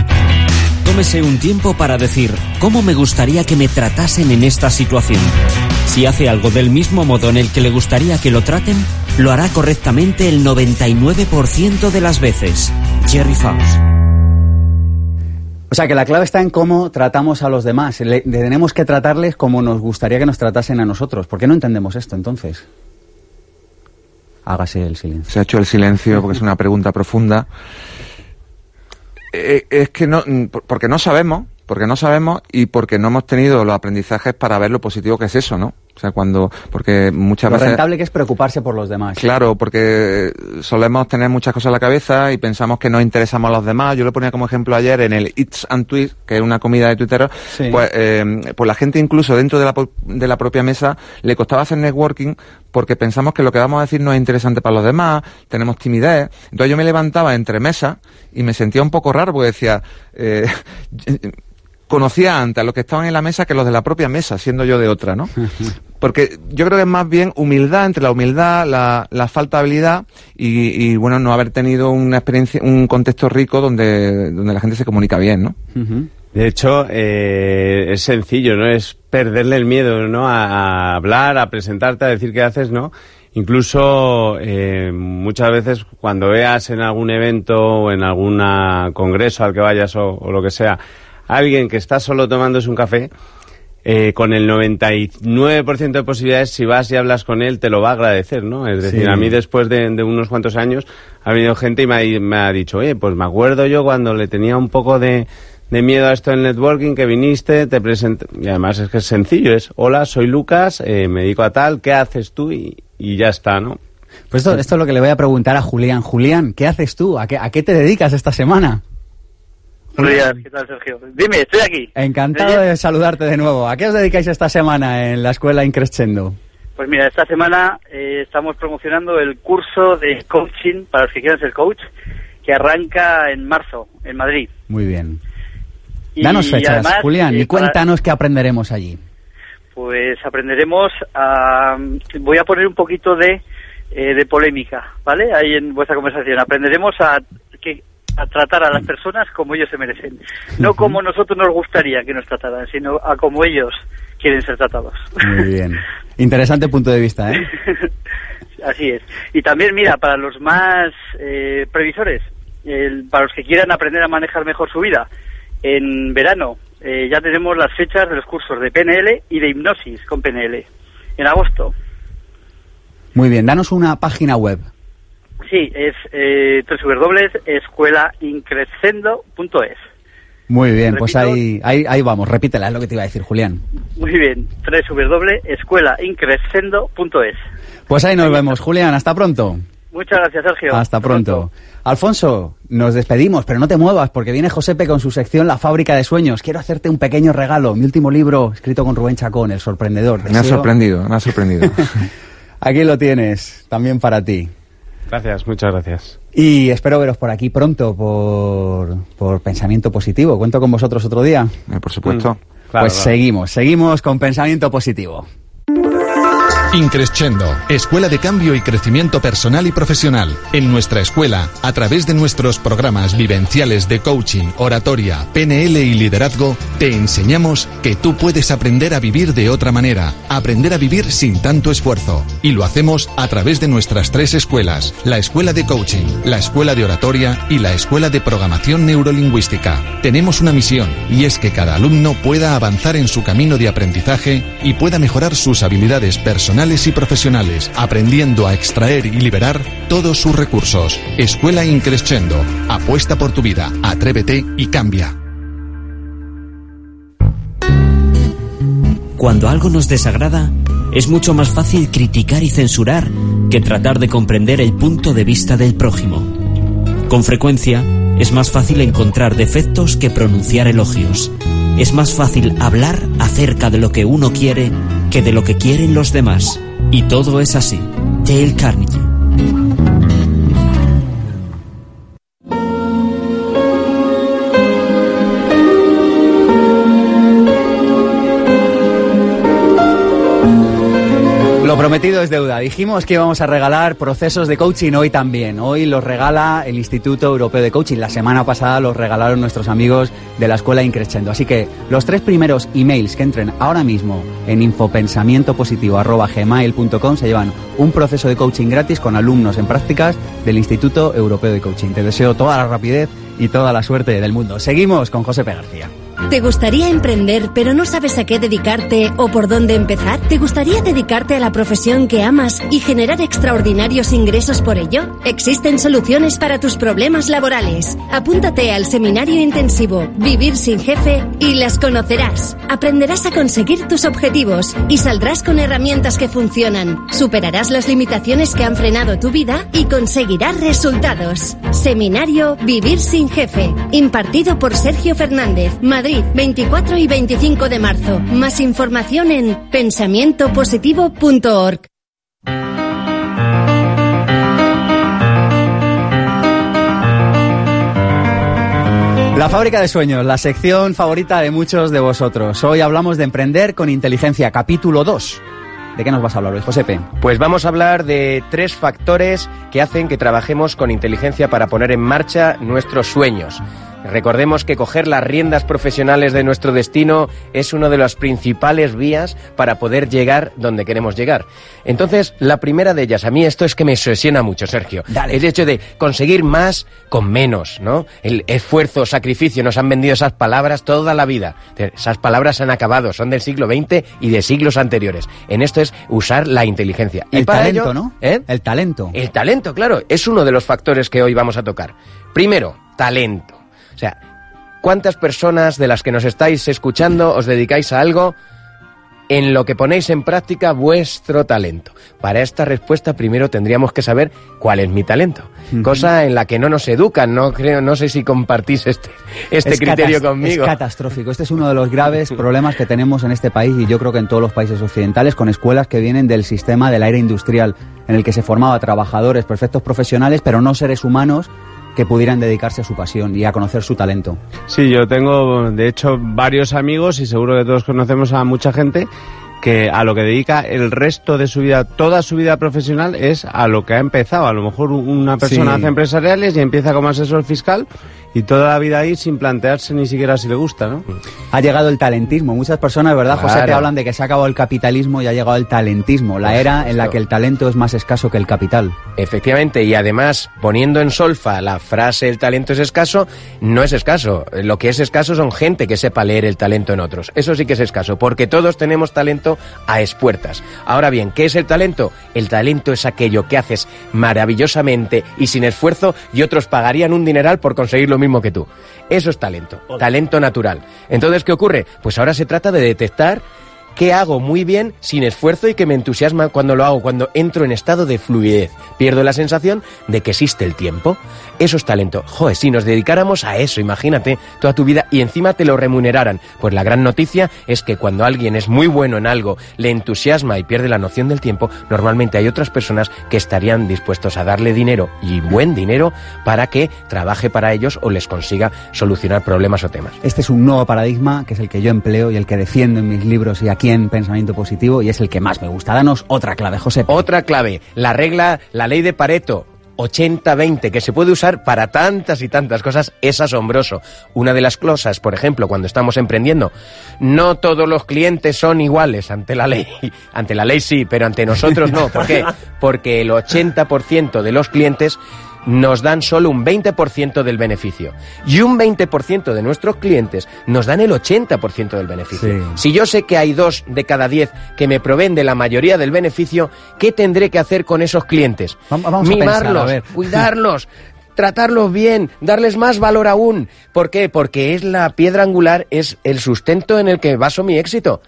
Tómese un tiempo para decir cómo me gustaría que me tratasen en esta situación. Si hace algo del mismo modo en el que le gustaría que lo traten, lo hará correctamente el 99% de las veces. Jerry Faust. O sea que la clave está en cómo tratamos a los demás. Le- tenemos que tratarles como nos gustaría que nos tratasen a nosotros. ¿Por qué no entendemos esto entonces? Hágase el silencio. Se ha hecho el silencio porque es una pregunta profunda. Eh, es que no, mm, por- porque no sabemos, porque no sabemos y porque no hemos tenido los aprendizajes para ver lo positivo que es eso, ¿no? O sea, cuando, porque muchas Lo veces... rentable que es preocuparse por los demás. Claro, porque solemos tener muchas cosas en la cabeza y pensamos que nos interesamos a los demás. Yo lo ponía como ejemplo ayer en el Eats and Tweets, que es una comida de Twitter, Sí. pues, eh, pues la gente incluso dentro de la, de la propia mesa le costaba hacer networking porque pensamos que lo que vamos a decir no es interesante para los demás, tenemos timidez. Entonces yo me levantaba entre mesas y me sentía un poco raro porque decía... Eh, conocía antes a los que estaban en la mesa que los de la propia mesa, siendo yo de otra, ¿no? *laughs* Porque yo creo que es más bien humildad, entre la humildad, la, la falta de habilidad y, y, bueno, no haber tenido una experiencia, un contexto rico donde, donde la gente se comunica bien, ¿no? De hecho, eh, es sencillo, ¿no? Es perderle el miedo, ¿no? A, a hablar, a presentarte, a decir qué haces, ¿no? Incluso eh, muchas veces cuando veas en algún evento o en algún congreso al que vayas o, o lo que sea, alguien que está solo tomándose un café, eh, con el 99% de posibilidades, si vas y hablas con él, te lo va a agradecer, ¿no? Es decir, Sí. a mí después de, de unos cuantos años ha venido gente y me ha, me ha dicho, oye, pues me acuerdo yo cuando le tenía un poco de, de miedo a esto del networking, que viniste, te presenté, y además es que es sencillo, es, hola, soy Lucas, eh, me dedico a tal, ¿qué haces tú? Y, y ya está, ¿no? Pues esto, esto es lo que le voy a preguntar a Julián. Julián, ¿qué haces tú? ¿A qué, a qué te dedicas esta semana? Buenos días, ¿qué tal, Sergio? Dime, estoy aquí. Encantado de saludarte de nuevo. ¿A qué os dedicáis esta semana en la escuela Increscendo? Pues mira, esta semana eh, estamos promocionando el curso de coaching para los que quieran ser coach, que arranca en marzo, en Madrid. Muy bien. Y Danos fechas, además, Julián, eh, y para- cuéntanos qué aprenderemos allí. Pues aprenderemos a... Voy a poner un poquito de, eh, de polémica, ¿vale? Ahí en vuestra conversación. Aprenderemos a, que, a tratar a las personas como ellos se merecen. No como nosotros nos gustaría que nos trataran, sino a como ellos quieren ser tratados. Muy bien. *laughs* Interesante punto de vista, ¿eh? *laughs* Así es. Y también, mira, para los más eh, previsores, el- para los que quieran aprender a manejar mejor su vida, en verano eh, ya tenemos las fechas de los cursos de PNL y de hipnosis con PNL. En agosto. Muy bien, danos una página web. Sí, es eh, www.escuelaincrescendo.es. Muy bien, pues ahí, ahí, ahí vamos, repítela, es lo que te iba a decir, Julián. Muy bien, www.escuelaincrescendo.es. Pues ahí nos vemos, Julián, hasta pronto. Muchas gracias, Sergio. Hasta pronto. Alfonso, nos despedimos, pero no te muevas porque viene Josepe con su sección La fábrica de sueños. Quiero hacerte un pequeño regalo, mi último libro escrito con Rubén Chacón, El sorprendedor. Me ha sorprendido, me ha sorprendido. *laughs* Aquí lo tienes, también para ti. Gracias, muchas gracias. Y espero veros por aquí pronto por, por Pensamiento Positivo. Cuento con vosotros otro día. Eh, por supuesto. pues claro. seguimos, seguimos con Pensamiento Positivo. Increscendo, Escuela de Cambio y Crecimiento Personal y Profesional. En nuestra escuela, a través de nuestros programas vivenciales de coaching, oratoria, PNL y liderazgo, te enseñamos que tú puedes aprender a vivir de otra manera, aprender a vivir sin tanto esfuerzo. Y lo hacemos a través de nuestras tres escuelas, la Escuela de Coaching, la Escuela de Oratoria y la Escuela de Programación Neurolingüística. Tenemos una misión y es que cada alumno pueda avanzar en su camino de aprendizaje y pueda mejorar sus habilidades personales y profesionales, aprendiendo a extraer y liberar todos sus recursos. Escuela Increscendo. Apuesta por tu vida, atrévete y cambia. Cuando algo nos desagrada, es mucho más fácil criticar y censurar que tratar de comprender el punto de vista del prójimo. Con frecuencia, es más fácil encontrar defectos que pronunciar elogios. Es más fácil hablar acerca de lo que uno quiere que de lo que quieren los demás. Y todo es así. Dale Carnegie. Lo prometido es deuda. Dijimos que íbamos a regalar procesos de coaching hoy también. Hoy los regala el Instituto Europeo de Coaching. La semana pasada los regalaron nuestros amigos de la Escuela Increscendo. Así que los tres primeros emails que entren ahora mismo en infopensamientopositivo.gmail.com se llevan un proceso de coaching gratis con alumnos en prácticas del Instituto Europeo de Coaching. Te deseo toda la rapidez y toda la suerte del mundo. Seguimos con José P. García. ¿Te gustaría emprender pero no sabes a qué dedicarte o por dónde empezar? ¿Te gustaría dedicarte a la profesión que amas y generar extraordinarios ingresos por ello? Existen soluciones para tus problemas laborales. Apúntate al seminario intensivo Vivir sin jefe y las conocerás. Aprenderás a conseguir tus objetivos y saldrás con herramientas que funcionan. Superarás las limitaciones que han frenado tu vida y conseguirás resultados. Seminario Vivir sin jefe, impartido por Sergio Fernández, Madrid 24 y 25 de marzo. Más información en pensamientopositivo.org. La fábrica de sueños, la sección favorita de muchos de vosotros. Hoy hablamos de emprender con inteligencia, capítulo 2. ¿De qué nos vas a hablar hoy, Josepe? Pues vamos a hablar de tres factores que hacen que trabajemos con inteligencia para poner en marcha nuestros sueños. Recordemos que coger las riendas profesionales de nuestro destino es una de las principales vías para poder llegar donde queremos llegar. Entonces, la primera de ellas, a mí esto es que me obsesiona mucho, Sergio. El hecho de conseguir más con menos, ¿no? El esfuerzo, sacrificio, nos han vendido esas palabras toda la vida. Esas palabras han acabado, son del siglo XX y de siglos anteriores. En esto es usar la inteligencia. Y El para talento, ello- ¿no? ¿Eh? El talento. El talento, claro, es uno de los factores que hoy vamos a tocar. Primero, talento. O sea, ¿cuántas personas de las que nos estáis escuchando os dedicáis a algo en lo que ponéis en práctica vuestro talento? Para esta respuesta primero tendríamos que saber cuál es mi talento. Cosa en la que no nos educan, no creo, no sé si compartís este, este Es criterio conmigo. Es catastrófico. Este es uno de los graves *laughs* problemas que tenemos en este país y yo creo que en todos los países occidentales con escuelas que vienen del sistema del aire industrial, en el que se formaba trabajadores perfectos profesionales, pero no seres humanos que pudieran dedicarse a su pasión y a conocer su talento. Sí, yo tengo, de hecho, varios amigos y seguro que todos conocemos a mucha gente que a lo que dedica el resto de su vida, toda su vida profesional, es a lo que ha empezado. A lo mejor una persona Sí. hace empresariales y empieza como asesor fiscal y toda la vida ahí sin plantearse ni siquiera si le gusta, ¿no? Ha llegado el talentismo. Muchas personas, ¿verdad, José? Te hablan de que se ha acabado el capitalismo y ha llegado el talentismo, la era en la que el talento es más escaso que el capital. Efectivamente, y además poniendo en solfa la frase el talento es escaso, no es escaso. Lo que es escaso son gente que sepa leer el talento en otros. Eso sí que es escaso, porque todos tenemos talento a espuertas. Ahora bien, ¿qué es el talento? El talento es aquello que haces maravillosamente y sin esfuerzo y otros pagarían un dineral por conseguir lo mismo que tú. Eso es talento, talento natural. Entonces, ¿qué ocurre? Pues ahora se trata de detectar qué hago muy bien sin esfuerzo y que me entusiasma cuando lo hago, cuando entro en estado de fluidez. Pierdo la sensación de que existe el tiempo. Eso es talento. Joder, si nos dedicáramos a eso, imagínate, toda tu vida y encima te lo remuneraran. Pues la gran noticia es que cuando alguien es muy bueno en algo, le entusiasma y pierde la noción del tiempo, normalmente hay otras personas que estarían dispuestos a darle dinero y buen dinero para que trabaje para ellos o les consiga solucionar problemas o temas. Este es un nuevo paradigma que es el que yo empleo y el que defiendo en mis libros y aquí en Pensamiento Positivo y es el que más me gusta. Danos otra clave, José. Otra clave, la regla, la ley de Pareto. 80-20, que se puede usar para tantas y tantas cosas, es asombroso. Una de las cosas, por ejemplo, cuando estamos emprendiendo, no todos los clientes son iguales ante la ley. *laughs* Ante la ley sí, pero ante nosotros no. ¿Por qué? *laughs* Porque el 80% de los clientes nos dan solo un 20% del beneficio. Y un 20% de nuestros clientes nos dan el 80% del beneficio. Sí. Si yo sé que hay dos de cada diez que me proveen de la mayoría del beneficio, ¿qué tendré que hacer con esos clientes? Vamos- vamos a Mimarlos, pensar, a ver. cuidarlos, *laughs* tratarlos bien, darles más valor aún. ¿Por qué? Porque es la piedra angular, es el sustento en el que baso mi éxito.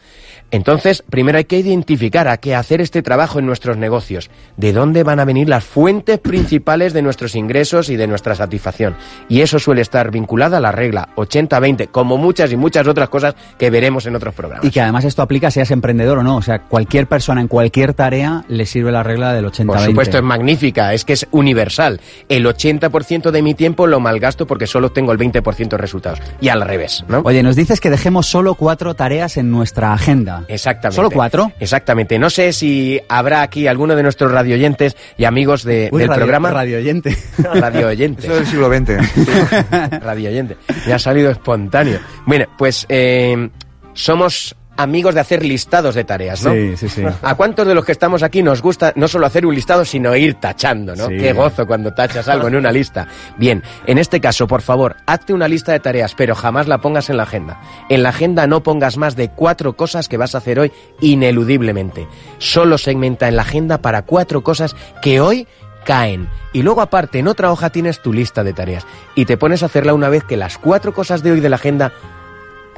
Entonces, primero hay que identificar a qué hacer este trabajo en nuestros negocios. ¿De dónde van a venir las fuentes principales de nuestros ingresos y de nuestra satisfacción? Y eso suele estar vinculado a la regla 80-20, como muchas y muchas otras cosas que veremos en otros programas. Y que además esto aplica seas emprendedor o no. O sea, cualquier persona en cualquier tarea le sirve la regla del 80-20. Por supuesto, es magnífica, es que es universal. El 80% de mi tiempo lo malgasto porque solo tengo el 20% de resultados. Y al revés, ¿no? Oye, nos dices que dejemos solo cuatro tareas en nuestra agenda. Exactamente. ¿Solo cuatro? Exactamente. No sé si habrá aquí alguno de nuestros radioyentes y amigos de- Uy, del radio- programa. Radio oyente. *laughs* Radio oyente. Eso del siglo XX. *laughs* Radio oyente. Me ha salido espontáneo. Bueno, pues eh, somos amigos de hacer listados de tareas, ¿no? Sí, sí, sí. ¿A cuántos de los que estamos aquí nos gusta no solo hacer un listado, sino ir tachando, ¿no? Sí. Qué gozo cuando tachas algo en una lista. Bien, en este caso, por favor, hazte una lista de tareas, pero jamás la pongas en la agenda. En la agenda no pongas más de cuatro cosas que vas a hacer hoy ineludiblemente. Solo segmenta en la agenda para cuatro cosas que hoy caen. Y luego aparte, en otra hoja tienes tu lista de tareas. Y te pones a hacerla una vez que las cuatro cosas de hoy de la agenda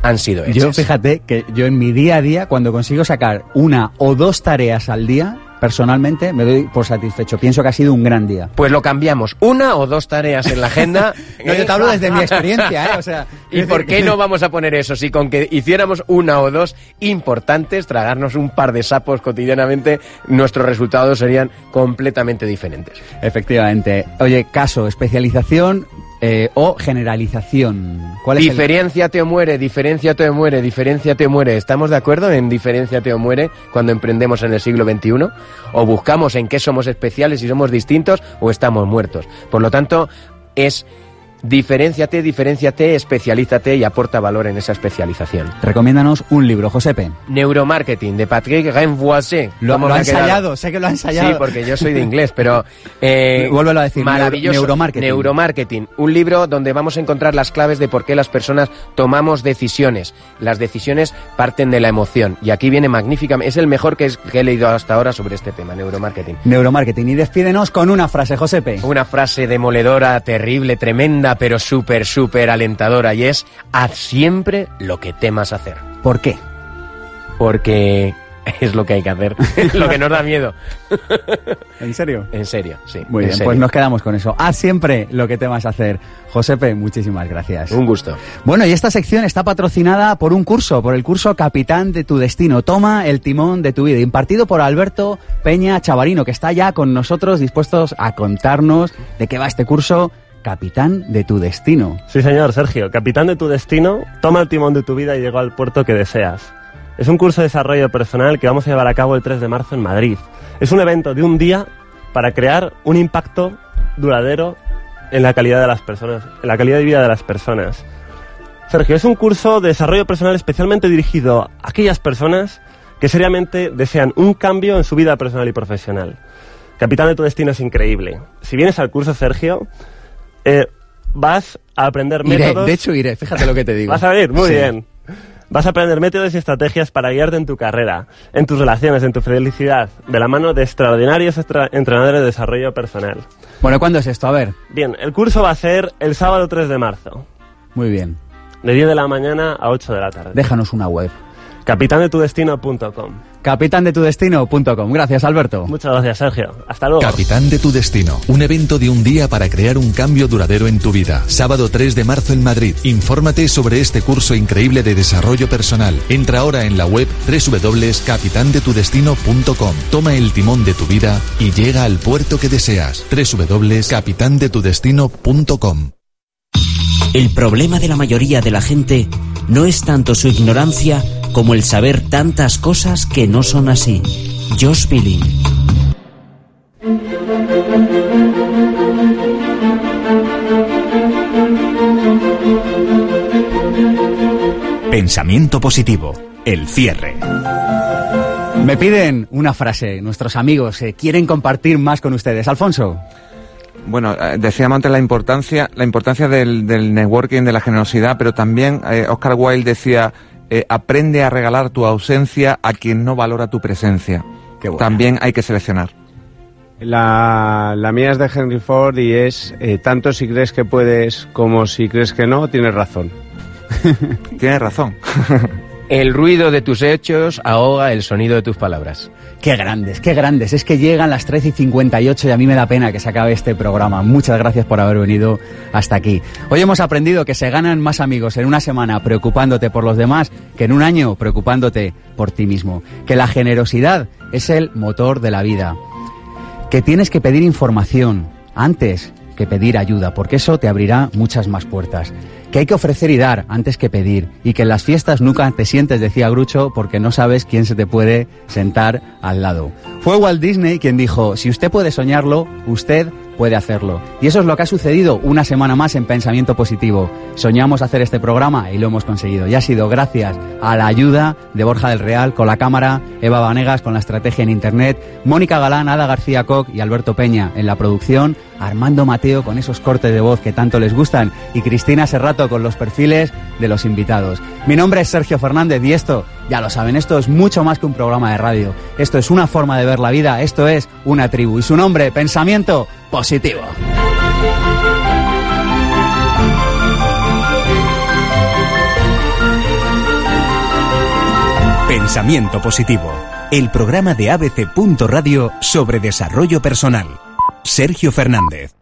han sido hechas. Yo fíjate que yo en mi día a día, cuando consigo sacar una o dos tareas al día, personalmente me doy por satisfecho. Pienso que ha sido un gran día. Pues lo cambiamos. Una o dos tareas en la agenda. *laughs* No, yo te hablo desde mi experiencia, ¿eh? O sea, *laughs* ¿Y por qué no vamos a poner eso? Si con que hiciéramos una o dos importantes, tragarnos un par de sapos cotidianamente, nuestros resultados serían completamente diferentes. Efectivamente. Oye, caso, especialización eh, o generalización. ¿Cuál Diferenciate o muere, diferenciate o muere, diferenciate o muere. ¿Estamos de acuerdo en diferenciate o muere cuando emprendemos en el siglo XXI? ¿O buscamos en qué somos especiales y somos distintos o estamos muertos? Por lo tanto, es diferenciate, diferenciate, especialízate y aporta valor en esa especialización. Recomiéndanos un libro, Josepe. Neuromarketing de Patrick Renvoise. Lo, ¿Cómo lo ha ensayado, sé que lo ha ensayado. Sí, porque yo soy de *laughs* inglés, pero... Eh, Vuélvelo a decir, Maravilloso. neuromarketing. Neuromarketing. Un libro donde vamos a encontrar las claves de por qué las personas tomamos decisiones. Las decisiones parten de la emoción. Y aquí viene magníficamente... Es el mejor que, es- que he leído hasta ahora sobre este tema, neuromarketing. Neuromarketing. Y despídenos con una frase, Josepe. Una frase demoledora, terrible, tremenda, pero súper, súper alentadora. Y es, haz siempre lo que temas hacer. ¿Por qué? Porque *laughs* es lo que hay que hacer. *laughs* lo que nos da miedo. *laughs* ¿En serio? En serio, sí. Muy en bien, serio. pues nos quedamos con eso. Haz siempre lo que temas hacer. Josepe, muchísimas gracias. Un gusto. Bueno, y esta sección está patrocinada por un curso, por el curso Capitán de tu Destino. Toma el timón de tu vida, impartido por Alberto Peña Chavarino, que está ya con nosotros dispuestos a contarnos de qué va este curso Capitán de tu Destino. Sí, señor, Sergio. Capitán de tu destino, toma el timón de tu vida y llega al puerto que deseas. Es un curso de desarrollo personal que vamos a llevar a cabo el 3 de marzo en Madrid. Es un evento de un día para crear un impacto duradero en la calidad de las personas, en la calidad de vida de las personas. Sergio, es un curso de desarrollo personal especialmente dirigido a aquellas personas que seriamente desean un cambio en su vida personal y profesional. Capitán de tu destino es increíble. Si vienes al curso, Sergio, eh, vas a aprender Iré, métodos. de hecho iré, fíjate lo que te digo. *laughs* Vas a ver, muy Sí. bien. Vas a aprender métodos y estrategias para guiarte en tu carrera, en tus relaciones, en tu felicidad, de la mano de extraordinarios extra- entrenadores de desarrollo personal. Bueno, ¿cuándo es esto? A ver. Bien, el curso va a ser el sábado 3 de marzo, Muy bien. de 10 de la mañana a 8 de la tarde. Déjanos una web. Capitandetudestino.com. Capitandetudestino.com. Gracias, Alberto. Muchas gracias, Sergio. Hasta luego. Capitán de tu Destino, un evento de un día para crear un cambio duradero en tu vida. Sábado 3 de marzo en Madrid. Infórmate sobre este curso increíble de desarrollo personal. Entra ahora en la web www.capitandetudestino.com. Toma el timón de tu vida y llega al puerto que deseas. www.capitandetudestino.com. El problema de la mayoría de la gente no es tanto su ignorancia como el saber tantas cosas que no son así. Josh Billing. Pensamiento positivo. El cierre. Me piden una frase, nuestros amigos, eh, quieren compartir más con ustedes. Alfonso. Bueno, eh, decíamos antes la importancia, la importancia del, del networking, de la generosidad, pero también eh, Oscar Wilde decía, eh, aprende a regalar tu ausencia a quien no valora tu presencia. También hay que seleccionar. La, la mía es de Henry Ford y es eh, tanto si crees que puedes como si crees que no, tienes razón. *laughs* Tienes razón. *laughs* El ruido de tus hechos ahoga el sonido de tus palabras. Qué grandes, qué grandes. Es que llegan las 13 y 58 y a mí me da pena que se acabe este programa. Muchas gracias por haber venido hasta aquí. Hoy hemos aprendido que se ganan más amigos en una semana preocupándote por los demás que en un año preocupándote por ti mismo. Que la generosidad es el motor de la vida. Que tienes que pedir información antes que pedir ayuda, porque eso te abrirá muchas más puertas. Que hay que ofrecer y dar antes que pedir, y que en las fiestas nunca te sientes, decía Grucho, porque no sabes quién se te puede sentar al lado. Fue Walt Disney quien dijo, si usted puede soñarlo, usted puede hacerlo. Y eso es lo que ha sucedido una semana más en Pensamiento Positivo. Soñamos hacer este programa y lo hemos conseguido. Y ha sido gracias a la ayuda de Borja del Real con la cámara, Eva Vanegas con la estrategia en Internet, Mónica Galán, Ada García Koch y Alberto Peña en la producción, Armando Mateo con esos cortes de voz que tanto les gustan y Cristina Serrato con los perfiles de los invitados. Mi nombre es Sergio Fernández y esto, ya lo saben, esto es mucho más que un programa de radio. Esto es una forma de ver la vida, esto es una tribu y su nombre, Pensamiento Positivo. Pensamiento Positivo, el programa de ABC. Radio sobre desarrollo personal. Sergio Fernández.